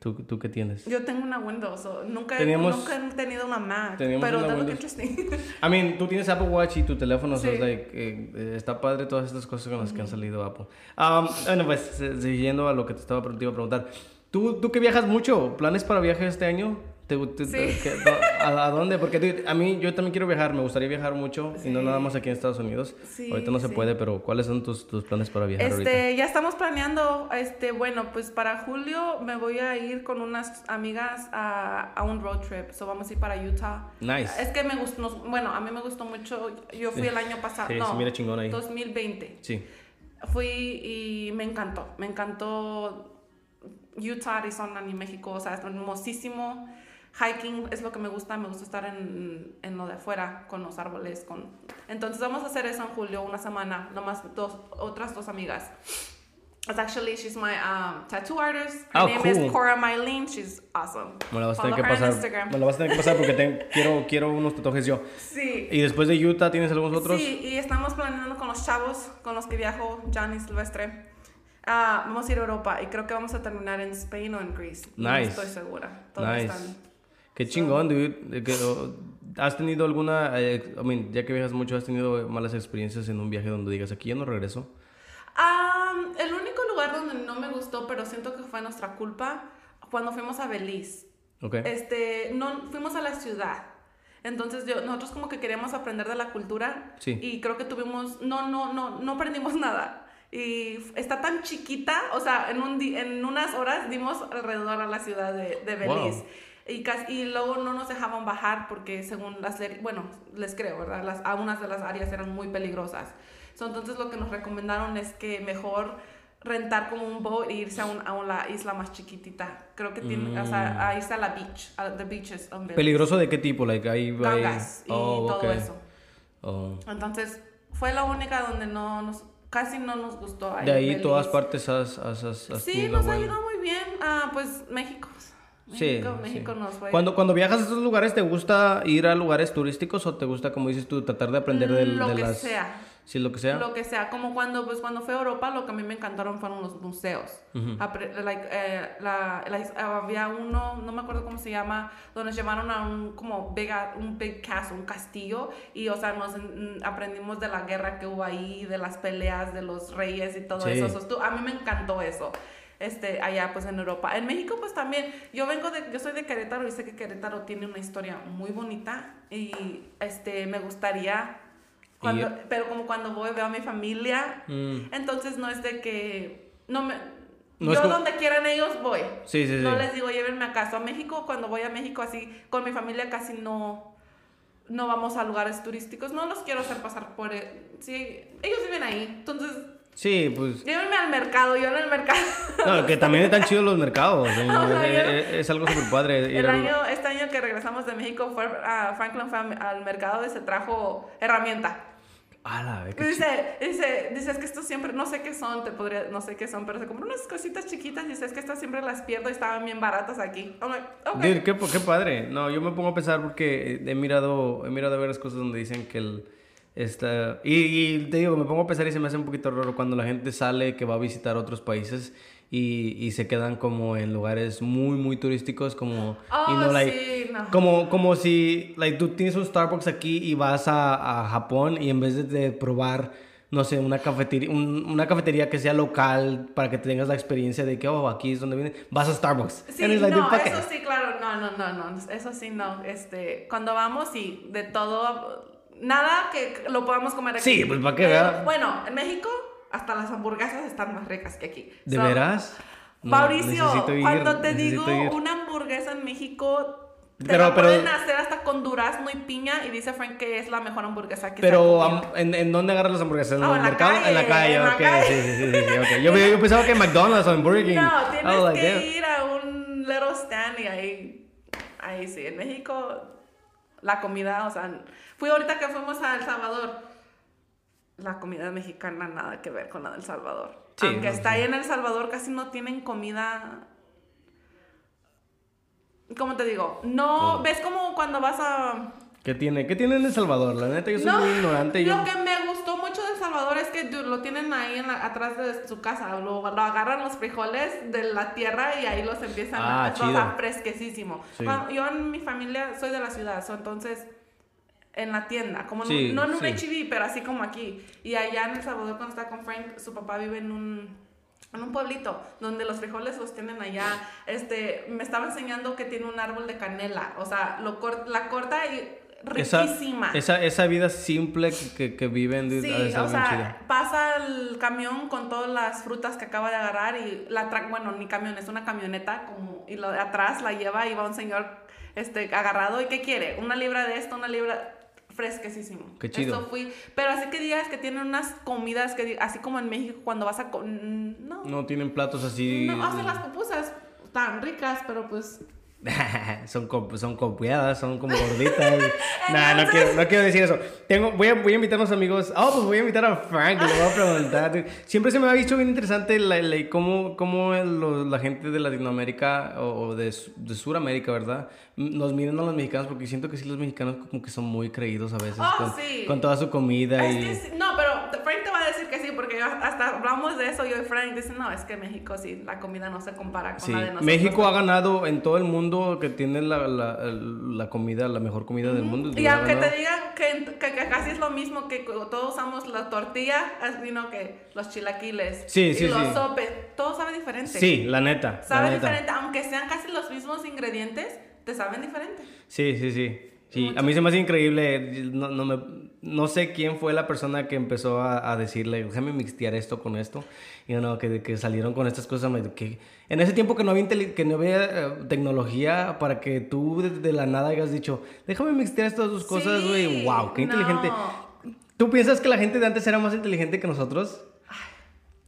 ¿Tú, ¿Tú qué tienes? yo tengo una Windows, so nunca, Teníamos- nunca he tenido una Mac. teníamos Pero una Windows. interesting. I mean, tú tienes Apple Watch y tu teléfono, so Sí. it's like, eh, está padre todas estas cosas con las que han salido Apple. Um, bueno, pues, siguiendo a lo que te estaba te iba a preguntar. ¿Tú, tú que viajas mucho, ¿planes para viaje este año? ¿Te, te- Sí. te- qué- a, a dónde? Porque a mí, yo también quiero viajar, me gustaría viajar mucho y no nada más aquí en Estados Unidos. Sí, ahorita no se puede, pero ¿cuáles son tus, tus planes para viajar ahorita? Este, ya estamos planeando, este, bueno, pues para julio me voy a ir con unas amigas a, a un road trip, so vamos a ir para Utah. Nice. Es que me gustó, bueno, a mí me gustó mucho, yo fui el año pasado, Sí, no, mira chingón ahí. 2020. Sí. Fui y me encantó, me encantó Utah, Arizona y México, o sea, es hermosísimo. Hiking es lo que me gusta, me gusta estar en, en lo de afuera con los árboles. Con... Entonces vamos a hacer eso en julio, una semana, nomás dos, otras dos amigas. It's actually, she's my um, tattoo artist. Her Oh, name cool. is Cora Mylene. She's awesome. Me la vas a tener que pasar. Me la vas a tener que pasar porque te- quiero, quiero unos tatuajes yo. Sí. ¿Y después de Utah tienes algunos otros? Sí, y estamos planeando con los chavos con los que viajo, Johnny Silvestre. Ah, vamos a ir a Europa y creo que vamos a terminar en Spain o en Greece. No Nice. estoy segura. Todos Nice. están. Qué chingón, dude. Que, oh, ¿Has tenido alguna, eh, I mean, ya que viajas mucho, has tenido malas experiencias en un viaje donde digas, aquí ya no regreso? Ah, el único lugar donde no me gustó, pero siento que fue nuestra culpa, cuando fuimos a Belice. ¿Ok? Este, no, fuimos a la ciudad. Entonces yo, nosotros como que queríamos aprender de la cultura Sí. y creo que tuvimos, no, no, no, no aprendimos nada. Y está tan chiquita, o sea, en, un en unas horas dimos alrededor a la ciudad de, de Belice. Wow. Y, casi- y luego no nos dejaban bajar porque según las, bueno, les creo, ¿verdad? Las, algunas de las áreas eran muy peligrosas. So, entonces lo que nos recomendaron es que mejor rentar como un boat e irse a, un- a una isla más chiquitita. Creo que tiene, o sea, a irse a la beach, a the beaches. ¿Peligroso de qué tipo? Like, ahí, Gangas y Oh, todo ok. eso. Oh. Entonces, fue la única donde no nos, casi no nos gustó. De ahí todas partes has, has, has, has Sí, nos buen- ayudó muy bien. Ah, pues México. Sí, México, sí. México nos fue. Cuando, cuando viajas a estos lugares, ¿te gusta ir a lugares turísticos o te gusta, como dices tú, tratar de aprender del- Lo de que las... sea. Sí, lo que sea. Lo que sea, como cuando, pues, cuando fue a Europa, lo que a mí me encantaron fueron los museos. Apre- like, eh, la- la- había uno, no me acuerdo cómo se llama, donde nos llevaron a un como big, un big castle, un castillo, y o sea, nos mm, aprendimos de la guerra que hubo ahí, de las peleas de los reyes y todo Sí. eso. A mí me encantó eso. Este, allá pues en Europa. En México pues también, yo vengo de, yo soy de Querétaro y sé que Querétaro tiene una historia muy bonita y este, me gustaría cuando, pero como cuando voy veo a mi familia, Mm. entonces no es de que no me No yo como- donde quieran ellos voy. Sí, sí, sí. No les digo llévenme a casa. A México cuando voy a México así con mi familia casi no no vamos a lugares turísticos. No los quiero hacer pasar por sí, ellos viven ahí. Entonces, Sí, pues... llévenme al mercado, yo en el mercado. No, que también están chidos los mercados. ¿eh? O sea, es, es- es algo súper padre. El año, este año que regresamos de México fue a Franklin fue al mercado y se trajo herramienta. A la vez, qué Dice, dice, dice, es que esto siempre, no sé qué son, te podría, no sé qué son, pero se compró unas cositas chiquitas y dice, es que estas siempre las pierdo y estaban bien baratas aquí. I'm like, okay. Dude, qué, qué padre. No, yo me pongo a pensar porque he mirado, he mirado varias cosas donde dicen que el... Esta, y, y te digo, me pongo a pensar y se me hace un poquito raro cuando la gente sale que va a visitar otros países y, y se quedan como en lugares muy, muy turísticos como... Oh, you know, like, sí, no. como, como si like, tú tienes un Starbucks aquí y vas a, a Japón y en vez de, de probar, no sé, una cafetería, un- una cafetería que sea local para que tengas la experiencia de que, oh, aquí es donde viene, vas a Starbucks. Sí, like, no, eso sí, claro, no, no, no, no, eso sí, no, este, cuando vamos, sí, de todo, nada que lo podamos comer aquí. Sí, pues, ¿pa' qué, verdad? Bueno, en México, hasta las hamburguesas están más ricas que aquí. ¿De So, veras? No, Mauricio, ir, cuando te digo ir. una hamburguesa en México, te Pero- la pero- pueden hacer hasta con durazno y piña y dice Frank que es la mejor hamburguesa que se Pero, am- ¿en, ¿en dónde agarras las hamburguesas? ¿En Ah, el en la mercado? calle, en la calle, en la ok. calle. Sí, sí, sí, sí, sí, ok. Yo, yo pensaba que McDonald's o en Burger King. No, tienes like, que ir a un little stand y ahí, ahí sí, en México, La comida, o sea, fui ahorita que fuimos a El Salvador. La comida mexicana nada que ver con la del Salvador. Sí, Aunque no, está sí. ahí en El Salvador, casi no tienen comida. ¿Cómo te digo? No, ves como cuando vas a ¿Qué tiene? ¿Qué tiene en El Salvador? La neta, yo soy muy ignorante. Yo... Lo que me gustó mucho de El Salvador es que dude, lo tienen ahí en la- atrás de su casa. Lo, lo agarran los frijoles de la tierra y ahí los empiezan Ah, a trabajar fresquecísimo. Sí. Yo en mi familia soy de la ciudad, so, entonces en la tienda, como Sí, no en un sí. H-E-B, pero así como aquí. Y allá en El Salvador, cuando está con Frank, su papá vive en un, en un pueblito donde los frijoles los tienen allá. Este, me estaba enseñando que tiene un árbol de canela. O sea, lo la corta y Esa, riquísima. esa, esa vida simple que, que, viven, Sí, o chida. sea, pasa el camión con todas las frutas que acaba de agarrar y la tra bueno, ni camión, es una camioneta como y lo de atrás la lleva y va un señor este agarrado y qué quiere? Una libra de esto, una libra fresquecísimo. Qué chido. Eso fui, pero así que digas que tienen unas comidas que así como en México cuando vas a no. No tienen platos así. No, hacen las pupusas tan ricas, pero pues son, co- son copiadas, son como gorditas. nah, no quiero, no quiero decir eso. Tengo, voy, a, voy a invitar a unos amigos. Oh, pues voy a invitar a Frank le voy a preguntar. Siempre se me ha visto bien interesante la, la- cómo, cómo los- la gente de Latinoamérica o, o de, de Suramérica, ¿verdad? Nos miran a los mexicanos porque siento que sí, los mexicanos como que son muy creídos a veces Oh, con, sí. con toda su comida. Es y... que sí- no, pero Frank te va a decir que sí, porque hasta hablamos de eso, yo y Frank dicen, no, es que México sí, la comida no se compara con Sí, la de nosotros. México ha ganado en todo el mundo que tiene la, la, la comida, la mejor comida del mundo. Y aunque te digan que, que- que casi es lo mismo que todos usamos la tortilla, así no que los chilaquiles Sí, y sí, los sí. sopes, todo sabe diferente. Sí, la neta. la Sabe neta. diferente, aunque sean casi los mismos ingredientes, te saben diferente. Sí, sí, sí. Sí, Mucho. a mí se me hace increíble. No, no, me, no sé quién fue la persona que empezó a, a decirle, déjame mixtear esto con esto. Y no, que, que salieron con estas cosas. Que, en ese tiempo que no había, que no había eh, tecnología para que tú de, de la nada hayas dicho, déjame mixtear estas dos cosas, Sí, güey. wow, qué no. inteligente. ¿Tú piensas que la gente de antes era más inteligente que nosotros?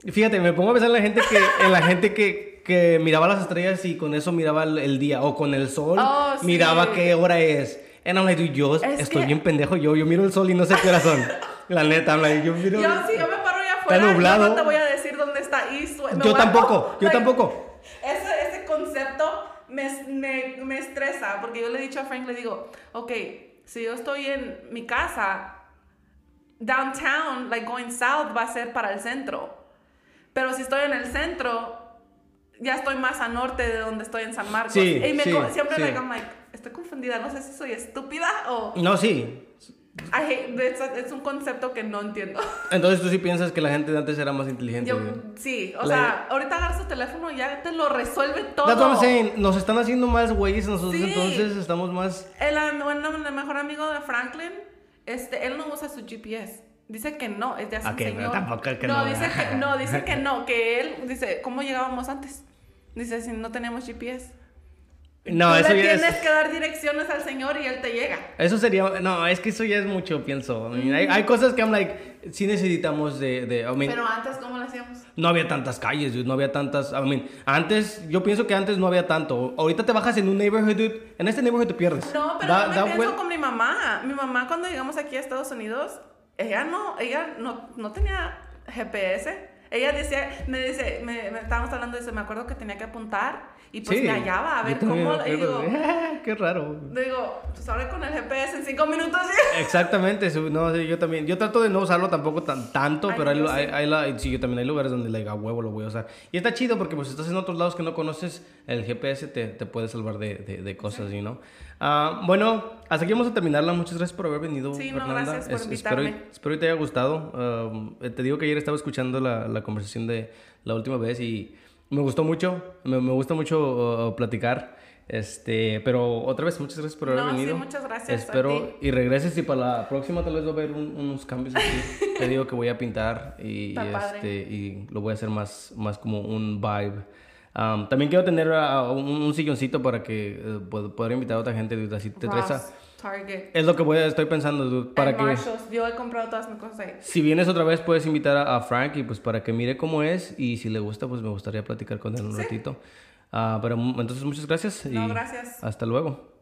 Fíjate, me pongo a pensar en la gente que, en la gente que, que miraba las estrellas y con eso miraba el, el día, o con el sol, Oh, sí. miraba qué hora es. And I'm like, dude, yo Es estoy que- bien pendejo, yo, yo miro el sol y no sé qué hora son. La neta, I'm like, yo miro... Yo, si yo me paro allá afuera, nublado. yo no te voy a decir dónde está me Yo voy a- tampoco, yo Like, tampoco. Ese, ese concepto me, me, me estresa, porque yo le he dicho a Frank, le digo, ok, si yo estoy en mi casa, downtown, like going south, va a ser para el centro. Pero si estoy en el centro, ya estoy más a norte de donde estoy en San Marcos. Sí, y me sí, siempre sí. like, I'm like, estoy confundida, no sé si soy estúpida o... No, sí. Hate, es un concepto que no entiendo. Entonces tú sí piensas que la gente de antes era más inteligente. Yo, sí, o La- sea, ahorita agarras tu teléfono y ya te lo resuelve todo. That's what I'm saying. Nos están haciendo más güeyes nosotros, Sí. entonces estamos más... El, bueno, el mejor amigo de Franklin, este, él no usa su GPS. Dice que no, es de hace Ok, un señor. tampoco que no, dice ¿verdad? que no, dice que no, que él dice, ¿cómo llegábamos antes? Dice, si no teníamos GPS. No, Tú eso le ya es... tienes que dar direcciones al señor y él te llega. Eso sería, no, es que eso ya es mucho, pienso. I mean, hay, hay cosas que I'm like, sí necesitamos de, de I mean, Pero antes, ¿cómo lo hacíamos? no había tantas calles, dude, no había tantas, I mean, antes, yo pienso que antes no había tanto. Ahorita te bajas en un neighborhood, dude, en este neighborhood te pierdes. No, pero Da- yo me da pienso vuel- con mi mamá. Mi mamá cuando llegamos aquí a Estados Unidos, ella no, ella no, no tenía GPS. Ella decía, me dice, me, me- estábamos hablando de eso, me acuerdo que tenía que apuntar y pues Sí, me hallaba a ver cómo, y digo, Qué raro. digo, pues ahora con el GPS en cinco minutos Exactamente, su- no, sí, yo también, yo trato de no usarlo tampoco tan, tanto, Ay, pero hay, hay, sí. hay la- sí, yo también hay lugares donde like, a huevo lo voy a usar. Y está chido porque pues estás en otros lados que no conoces, el GPS te, te puede salvar de, de, de cosas, ¿sí, ¿no? Ah, bueno, hasta aquí vamos a terminarla. Muchas gracias por haber venido, Sí, no, Fernanda. gracias por espero, invitarme. espero que te haya gustado. Ah, te digo que ayer estaba escuchando la, la conversación de la última vez y me gustó mucho, me, me gusta mucho uh, platicar. Este, pero otra vez, muchas gracias por haber No, sí, venido. muchas gracias a Espero ti. y regreses y para la próxima tal vez va a haber un- unos cambios aquí. Te digo que voy a pintar y, padre. este, y lo voy a hacer más, más como un vibe. Um, también quiero tener ah, un, un silloncito para que pod- poder invitar a otra gente. dude, Así te Target, Es lo que voy estoy pensando, dude, para and que Marshalls. Yo he comprado todas mis cosas ahí. si vienes otra vez puedes invitar a, a Frank y pues para que mire cómo es y si le gusta pues me gustaría platicar con él un Sí. ratito. Ah, pero mm, entonces muchas gracias y No, gracias. hasta luego.